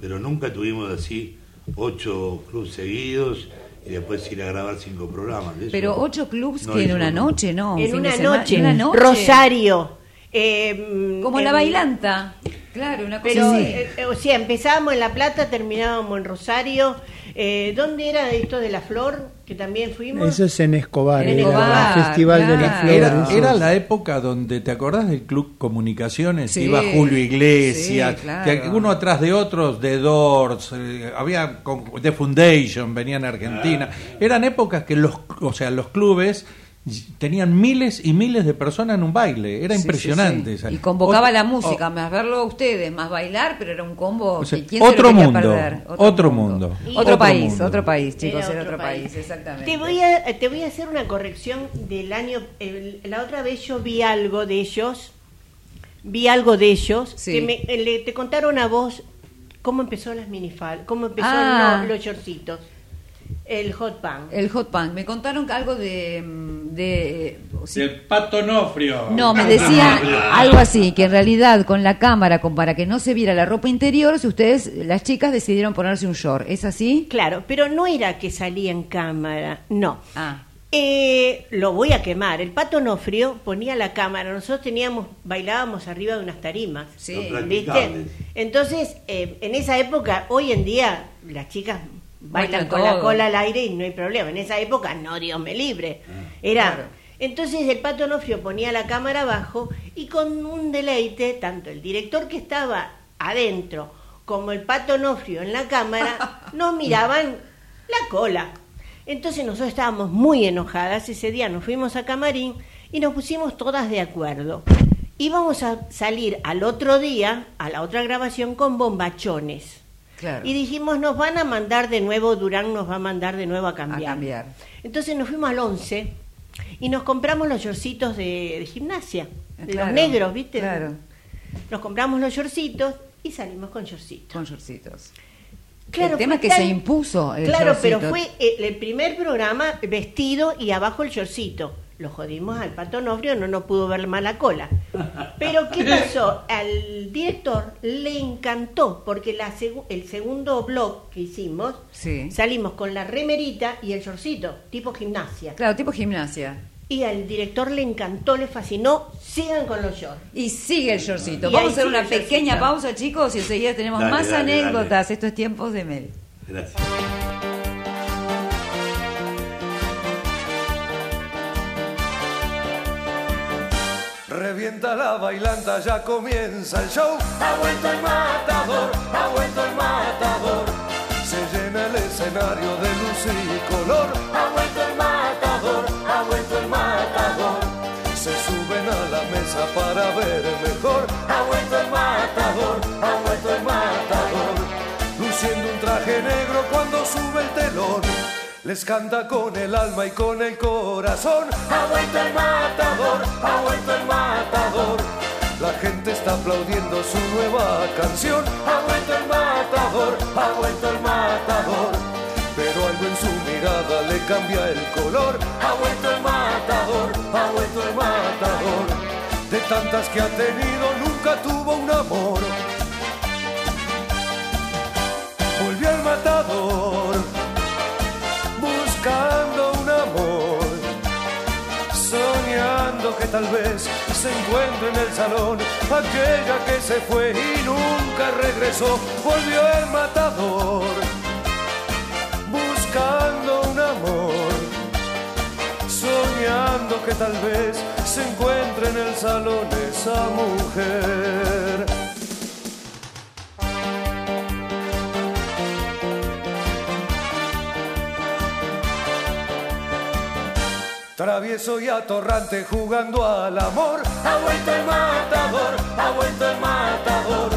Pero nunca tuvimos así ocho clubes seguidos y después ir a grabar cinco programas. Eso Pero ocho clubs no que en una nunca. noche, ¿no? En una noche, en una noche. Rosario. eh, Como la en- bailanta. Claro, una cosa Pero, así. eh, eh, o sea, empezábamos en La Plata, terminábamos en Rosario. Eh, ¿Dónde era esto de la flor? Que también fuimos. Eso es en Escobar, En Escobar, el Festival de las Flores. Era, la época donde, ¿te acordás del Club Comunicaciones? Sí, Iba Julio Iglesias, sí, claro. que uno atrás de otros, de Doors, eh, había con- The Foundation, venían a Argentina. Eran épocas que los, o sea, los clubes tenían miles y miles de personas en un baile. Era Sí, impresionante. sí, sí. Y convocaba Ot- la música, más verlo a ustedes, más bailar, pero era un combo o sea, que quién se lo otro mundo, perder. otro mundo. Otro, Otro país, mundo. otro país, chicos, Era era otro otro país, país. exactamente. Te voy a, te voy a hacer una corrección del año. el- la otra vez yo vi algo de ellos. Vi algo de ellos. Sí. Que me- le- te contaron a vos cómo empezó las minifal, cómo empezó Ah. los shortcitos. El hot pan. El hot punk. Me contaron que algo de... mm, de sí. Del Pato Nofrio. No, me decían algo así, que en realidad con la cámara, con, para que no se viera la ropa interior, si ustedes, las chicas, decidieron ponerse un short. ¿Es así? Claro, pero no era que salía en cámara, no. Ah. Eh, lo voy a quemar. El pato no frío ponía la cámara. Nosotros teníamos, bailábamos arriba de unas tarimas. Sí. Entonces, eh, en esa época, hoy en día, las chicas bailan con la cola al aire y no hay problema. En esa época, no, Dios me libre. Era. claro. Entonces el pato Nofrio ponía la cámara abajo y con un deleite, tanto el director que estaba adentro como el pato Nofrio en la cámara, nos miraban la cola. Entonces nosotros estábamos muy enojadas. Ese día nos fuimos a Camarín y nos pusimos todas de acuerdo. Íbamos a salir al otro día, a la otra grabación, con bombachones. Claro. Y dijimos, nos van a mandar de nuevo, Durán nos va a mandar de nuevo a cambiar. A cambiar. Entonces nos fuimos al 11 y nos compramos los shortcitos de, de gimnasia, de Claro, los negros, ¿viste? claro. Nos compramos los shortcitos y salimos con shortcitos. Con shortcitos. Claro, el tema es que se impuso el Claro, pero fue el, el primer programa vestido y abajo el shortcito. Lo jodimos al pato Nofrio, no nos pudo ver mal la cola. Pero ¿qué pasó? Al director le encantó, porque la el segundo blog que hicimos, Sí. salimos con la remerita y el shortcito, tipo gimnasia. Claro, tipo gimnasia. Y al director le encantó, le fascinó, sigan con los shorts. Y sigue el shortcito. Y Vamos a hacer una pequeña pausa, chicos, y enseguida tenemos Dale, más dale, dale. anécdotas. Estos tiempos de Mel. Gracias. Revienta la bailanta, ya comienza el show. Ha vuelto el matador, ha vuelto el matador. Se llena el escenario de luz y color. Ha vuelto el matador, ha vuelto el matador. Se suben a la mesa para ver mejor. Ha vuelto el matador, ha vuelto el matador. Luciendo un traje negro cuando sube el telón. Les canta con el alma y con el corazón. Ha vuelto el matador, ha vuelto el matador. La gente está aplaudiendo su nueva canción. Ha vuelto el matador, ha vuelto el matador. Pero algo en su mirada le cambia el color. Ha vuelto el matador, ha vuelto el matador. De tantas que ha tenido, nunca tuvo un amor. Volvió el matador tal vez se encuentre en el salón aquella que se fue y nunca regresó. Volvió el matador, buscando un amor, soñando que tal vez se encuentre en el salón esa mujer. Travieso y atorrante jugando al amor. Ha vuelto el matador, ha vuelto el matador.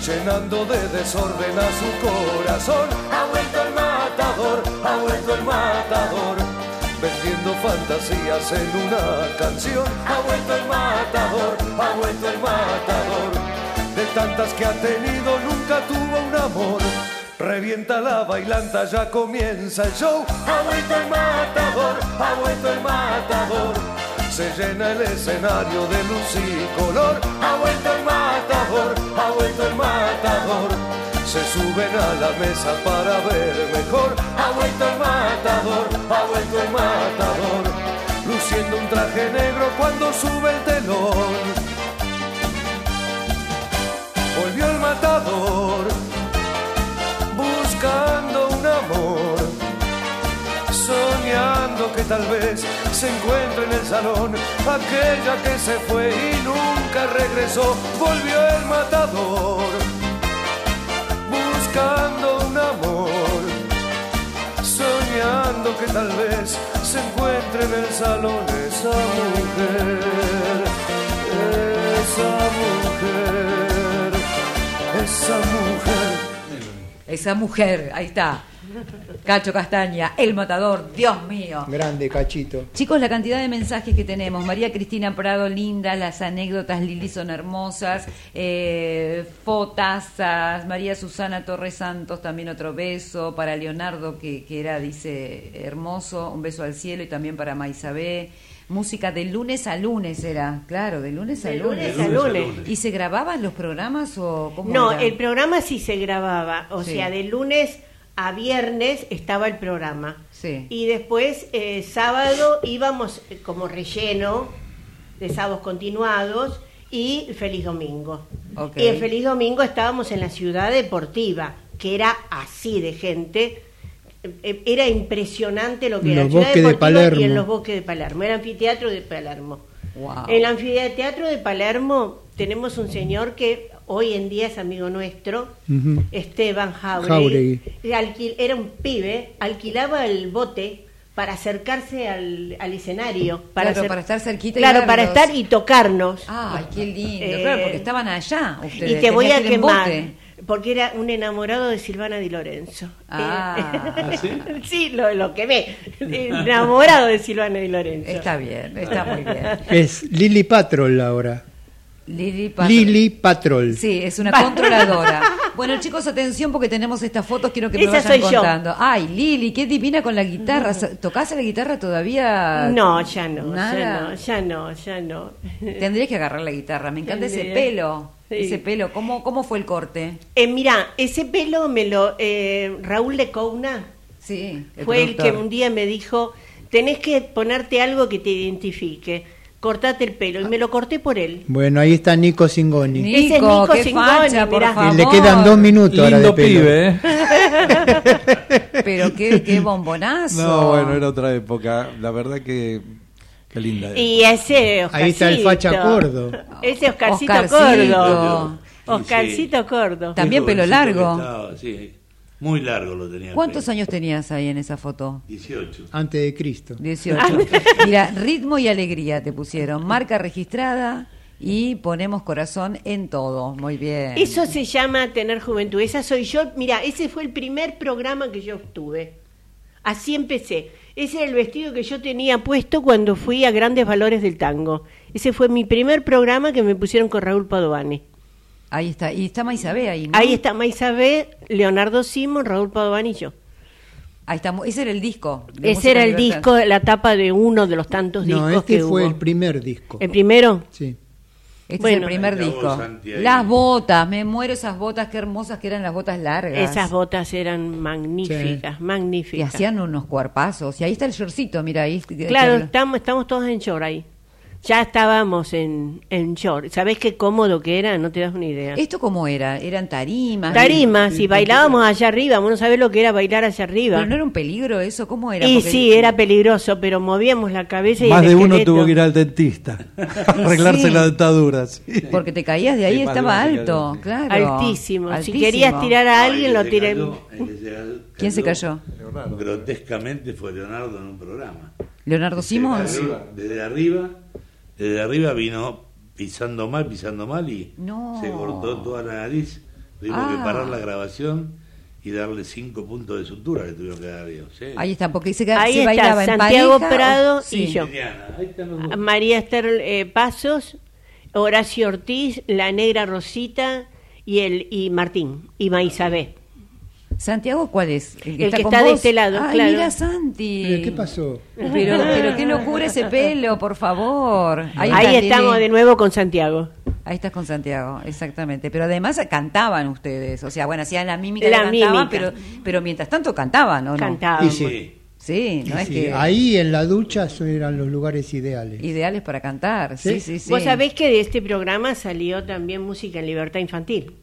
Llenando de desorden a su corazón. Ha vuelto el matador, ha vuelto el matador. Vendiendo fantasías en una canción. Ha vuelto el matador, ha vuelto el matador. De tantas que ha tenido, nunca tuvo un amor. Revienta la bailanta, ya comienza el show. Ha vuelto el matador, ha vuelto el matador. Se llena el escenario de luz y color. Ha vuelto el matador, ha vuelto el matador. Se suben a la mesa para ver mejor. Ha vuelto el matador, ha vuelto el matador. Luciendo un traje negro cuando sube el telón. Volvió el matador tal vez se encuentre en el salón aquella que se fue y nunca regresó. Volvió el matador, buscando un amor, soñando que tal vez se encuentre en el salón esa mujer, esa mujer, esa mujer. Esa mujer, ahí está. Cacho Castaña, el matador, Dios mío. Grande, cachito. Chicos, la cantidad de mensajes que tenemos. María Cristina Prado, linda, las anécdotas Lili son hermosas. Eh, fotazas, María Susana Torres Santos, también otro beso. Para Leonardo, que, que era, dice, hermoso, un beso al cielo. Y también para Maisabé. Música de lunes a lunes era, claro, de lunes a De lunes. lunes a lunes. ¿Y se grababan los programas o cómo No, era? el programa sí se grababa, o Sí. sea, de lunes a viernes estaba el programa. Sí. Y después, eh, sábado, íbamos eh, como relleno de sábados continuados y Feliz Domingo. Ok. Y el Feliz Domingo estábamos en la ciudad deportiva, que era así de gente. Eh, Era impresionante lo que En era los bosques de deportiva y Palermo. en los bosques de Palermo. El anfiteatro de Palermo. Wow. En el anfiteatro de Palermo tenemos un señor que hoy en día es amigo nuestro, Ujú. Esteban Jauregui. Era un pibe, alquilaba el bote para acercarse al, al escenario. Para, Claro, hacer- para estar cerquita y Claro, para verlos. estar y tocarnos. Ay, qué lindo. Eh, claro, porque estaban allá ustedes. y te voy a quemar. bote. Porque era un enamorado de Silvana Di Lorenzo. Ah. Eh, sí, lo, lo quemé. Enamorado de Silvana Di Lorenzo. Está bien, está muy bien. Es Lili Patrol ahora. Lili Patrol. Lili Patrol. Sí, es una controladora. Bueno, chicos, atención porque tenemos estas fotos, quiero que me Esa vayan soy yo. contando. Ay, Lili, qué divina con la guitarra. ¿Tocás la guitarra todavía? No, ya no, Nada. ya no, ya no, ya no. Tendrías que agarrar la guitarra. Me encanta ese Tendría. pelo. Sí. Ese pelo. ¿Cómo, ¿Cómo fue el corte? Eh, mira, ese pelo me lo... eh, Raúl Lecouna Sí. el fue el que productor. un día me dijo, tenés que ponerte algo que te identifique, cortate el pelo. Y me lo corté por él. Bueno, ahí está Nico Singoni. Ese es Nico qué Singoni, facha, por mirá. favor. Le quedan dos minutos ahora de Lindo pelo. pibe, ¿eh? Pero qué, qué bombonazo. No, bueno, era otra época. La verdad que Qué linda. Y ese Oscarcito. Ahí está el facha Cordo. Ese Oscarcito, Oscarcito. Cordo. Oscarcito Cordo. También pelo largo. estaba, sí, muy largo lo tenía. ¿Cuántos años tenías ahí en esa foto? 18. Antes de Cristo. 18. Mira, ritmo y alegría te pusieron. Marca registrada y ponemos corazón en todo. Muy bien. Eso se llama tener juventud. Esa soy yo. Mira, ese fue el primer programa que yo tuve. Así empecé. Ese era el vestido que yo tenía puesto cuando fui a Grandes Valores del Tango. Ese fue mi primer programa que me pusieron con Raúl Padovani. Ahí está. Y está Maisabé ahí, ¿no? Ahí está Maisabé, Leonardo Simón, Raúl Padovani y yo. Ahí está. Ese era el disco. Ese era el Libertad. disco, la tapa de uno de los tantos No, discos este que fue hubo. el primer disco. ¿El primero? Sí. Este Bueno. es el primer disco. Las botas, me muero esas botas, qué hermosas que eran las botas largas. Esas botas eran magníficas, Y magníficas. hacían unos cuerpazos. Y ahí está el shortcito, mira ahí. Claro, estamos, estamos todos en short ahí. Ya estábamos en, en short. ¿Sabés qué cómodo que era? No te das una idea. ¿Esto cómo era? ¿Eran tarimas? Tarimas, y bailábamos allá arriba. Vos no sabés lo que era bailar allá arriba. ¿Pero no era un peligro eso? ¿Cómo era? y Porque- sí, era peligroso, pero movíamos la cabeza y Más el de uno tuvo que ir al dentista a arreglarse Sí. la dentadura. sí. Porque te caías de ahí, Sí, estaba uno alto, claro. Altísimo. Si querías tirar a alguien, No, lo tiré. cayó, cayó- ¿Quién se cayó? Grotescamente fue Leonardo en un programa. Leonardo Desde Simons. arriba, desde arriba, desde arriba vino pisando mal, pisando mal y No. se cortó toda la nariz. Tuvimos Ah. que parar la grabación y darle cinco puntos de sutura que tuvieron que dar Dios. ¿sí? Ahí está, porque se, Ahí se está, bailaba en Santiago pareja, Prado o- y yo. Ahí. María Esther eh, Pasos, Horacio Ortiz, la negra Rosita y el y Martín y Maisabé. Santiago, ¿cuál es? El está que con está de este lado, Ay, claro. mira, Santi. ¿Pero ¿Qué pasó? Pero, pero qué locura ese pelo, por favor. Ahí, estamos de nuevo con Santiago. Ahí estás con Santiago, exactamente. Pero además cantaban ustedes. O sea, bueno, hacían la mímica, La que cantaban, mímica. pero, pero mientras tanto cantaban, ¿o no? Cantaban. Y sí. Sí, no es Sí, que... Ahí en la ducha eran los lugares ideales. Ideales para cantar, sí, sí, sí. Vos sabés que de este programa salió también música en libertad infantil.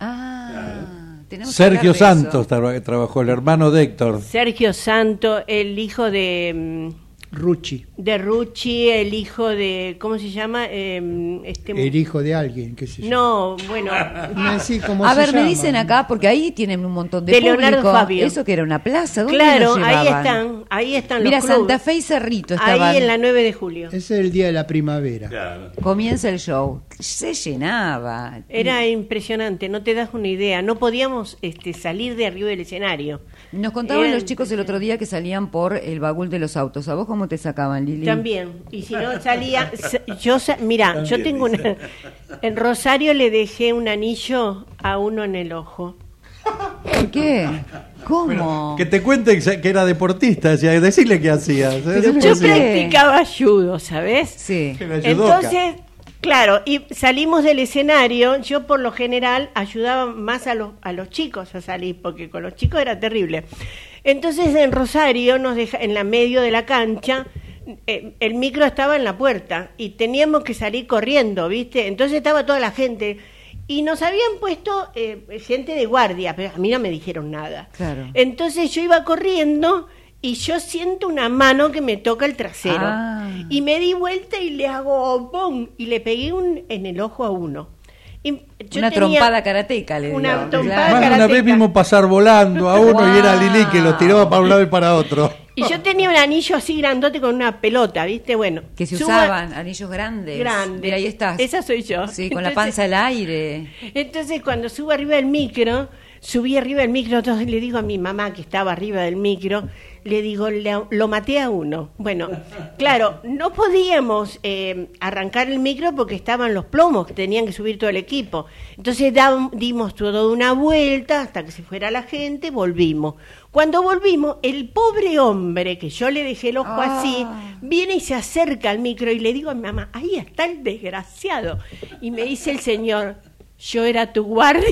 Ah, tenemos Sergio. Santos tra- trabajó, el hermano de Héctor. Sergio Santo, el hijo de, Ruchi, de Rucci, el hijo de, ¿cómo se llama? Eh, este, el hijo de alguien, qué sé yo. no, bueno, No cómo A se ver, me dicen acá, porque ahí tienen un montón de, De Leonardo. Fabio. Eso que era una plaza, ¿dónde claro, ahí están, ahí están Mira, los. Santa Fe y Cerrito estaban. Ahí en la 9 de julio. Ese es el día de la primavera. Claro. Comienza el show. Se llenaba. Era impresionante, no te das una idea. No podíamos este, salir de arriba del escenario. Nos contaban Eran- los chicos el otro día que salían por el bagul de los autos. ¿A vos cómo te sacaban, Lili? También. Y si no salía, sa- yo sa- mira, yo tengo una en Rosario le dejé un anillo a uno en el ojo. ¿Por qué? ¿Cómo? Que te cuente que era deportista, decía, decirle qué hacía. decirle qué Yo hacía. practicaba judo, ¿sabes? Sí. Entonces, claro, y salimos del escenario, yo por lo general ayudaba más a los, a los chicos a salir, porque con los chicos era terrible. Entonces en Rosario, nos deja, en la medio de la cancha, eh, el micro estaba en la puerta y teníamos que salir corriendo, ¿viste? Entonces estaba toda la gente. Y nos habían puesto eh, gente de guardia, pero a mí no me dijeron nada. Claro. Entonces yo iba corriendo y yo siento una mano que me toca el trasero. Ah. Y me di vuelta y le hago ¡pum! Y le pegué un, en el ojo a uno. Y yo Una tenía trompada karateca, le Una dio. trompada Claro. Más de una vez vimos pasar volando a uno y era Lili que lo tiraba para un lado y para otro. Y yo tenía un anillo así grandote con una pelota, ¿viste? Bueno. Que se usaban anillos grandes. Grandes. Mira, ahí estás. Esa soy yo. Sí, con la panza al aire. Entonces, cuando subo arriba del micro, subí arriba del micro, entonces le digo a mi mamá que estaba arriba del micro, le digo, "Le- lo maté a uno. Bueno, claro, no podíamos eh, arrancar el micro porque estaban los plomos, que tenían que subir todo el equipo. Entonces dimos toda una vuelta hasta que se fuera la gente, volvimos. Cuando volvimos, el pobre hombre, que yo le dejé el ojo así, viene y se acerca al micro y le digo a mi mamá, ahí está el desgraciado. Y me dice el señor, yo era tu guardia.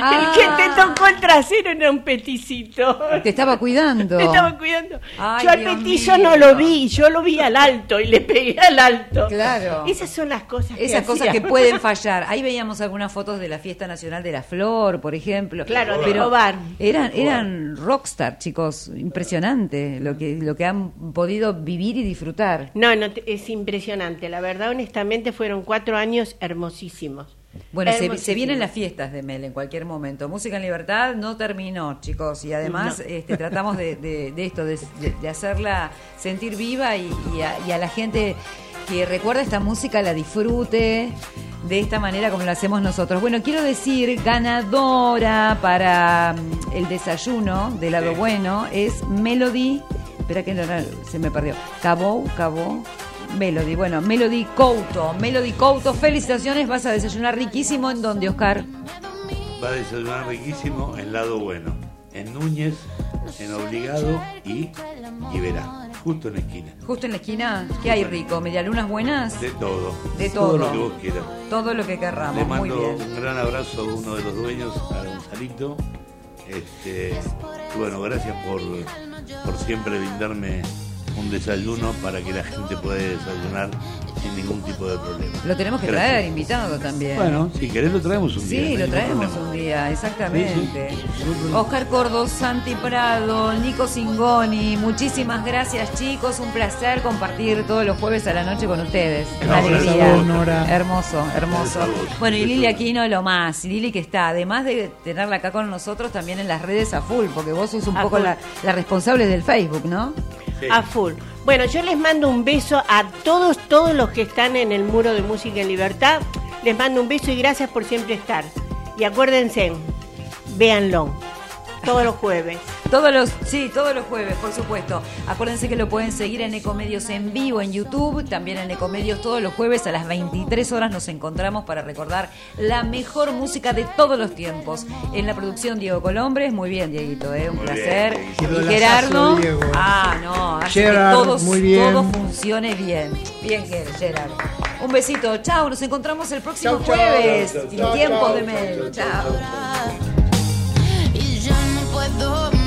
Ah. El que te tocó el trasero era un peticito. Te estaba cuidando. Me estaba cuidando. Ay, yo al petizo no lo vi, yo lo vi al alto y le pegué al alto. Claro. Esas son las cosas que Esas cosas que pueden fallar. Ahí veíamos algunas fotos de la Fiesta Nacional de la Flor, por ejemplo. Claro, de Escobar. eran eran rockstar, chicos, impresionante lo que lo que han podido vivir y disfrutar. No, no, te- es impresionante. La verdad, honestamente, fueron cuatro años hermosísimos. Bueno, se, se vienen las fiestas de Mel en cualquier momento. Música en Libertad no terminó, chicos, y además No. este, tratamos de, de- de esto, de, hacerla sentir viva y, y a, y a la gente que recuerda esta música la disfrute de esta manera como lo hacemos nosotros. Bueno, quiero decir, ganadora para mm, el desayuno del lado bueno es Melody. Espera que se me perdió. Cabó, Cabó. Melody, bueno, Melody Couto. Melody Couto, felicitaciones, vas a desayunar riquísimo en donde, Oscar. Va a desayunar riquísimo en lado bueno. En Núñez, en Obligado y Iberá. Justo en la esquina. Justo en la esquina, ¿qué hay rico? ¿Medialunas buenas? De todo. De todo. lo que vos quieras. Todo lo que Le querramos, muy mando bien. un gran abrazo a uno de los dueños, a Gonzalito. Este, y bueno, gracias por, por siempre brindarme un desayuno para que la gente pueda desayunar sin ningún tipo de problema. Lo tenemos que Gracias. traer invitado también. Bueno, si querés lo traemos un día. Sí, no lo traemos problema. un día, exactamente. Sí, sí. Oscar Cordo, Santi Prado, Nico Singoni, muchísimas gracias chicos, un placer compartir todos los jueves a la noche con ustedes. Alegría. vos, Nora. Hermoso, hermoso. Bueno, y Lili Aquino lo más, Lili que está, además de tenerla acá con nosotros, también en las redes a full, porque vos sos un A poco la, la responsable del Facebook, ¿no? A full. Bueno, yo les mando un beso a todos, todos los que están en el muro de Música en Libertad. Les mando un beso y gracias por siempre estar. Y acuérdense, véanlo todos los jueves. Todos los, sí, todos los jueves, por supuesto. Acuérdense que lo pueden seguir en Ecomedios en vivo en YouTube, también en Ecomedios todos los jueves a las 23 horas nos encontramos para recordar la mejor música de todos los tiempos. En la producción Diego Colombres, muy bien, Dieguito, ¿eh? un Muy placer. bien, y. Gerardo, Diego. ah, no, hace Gerard, que todos, muy bien. todo funcione bien. Bien, Gerard. Un besito, chao, nos encontramos el próximo Chau, chau. jueves. Chau, en tiempos de Mel. chau, chau, chao.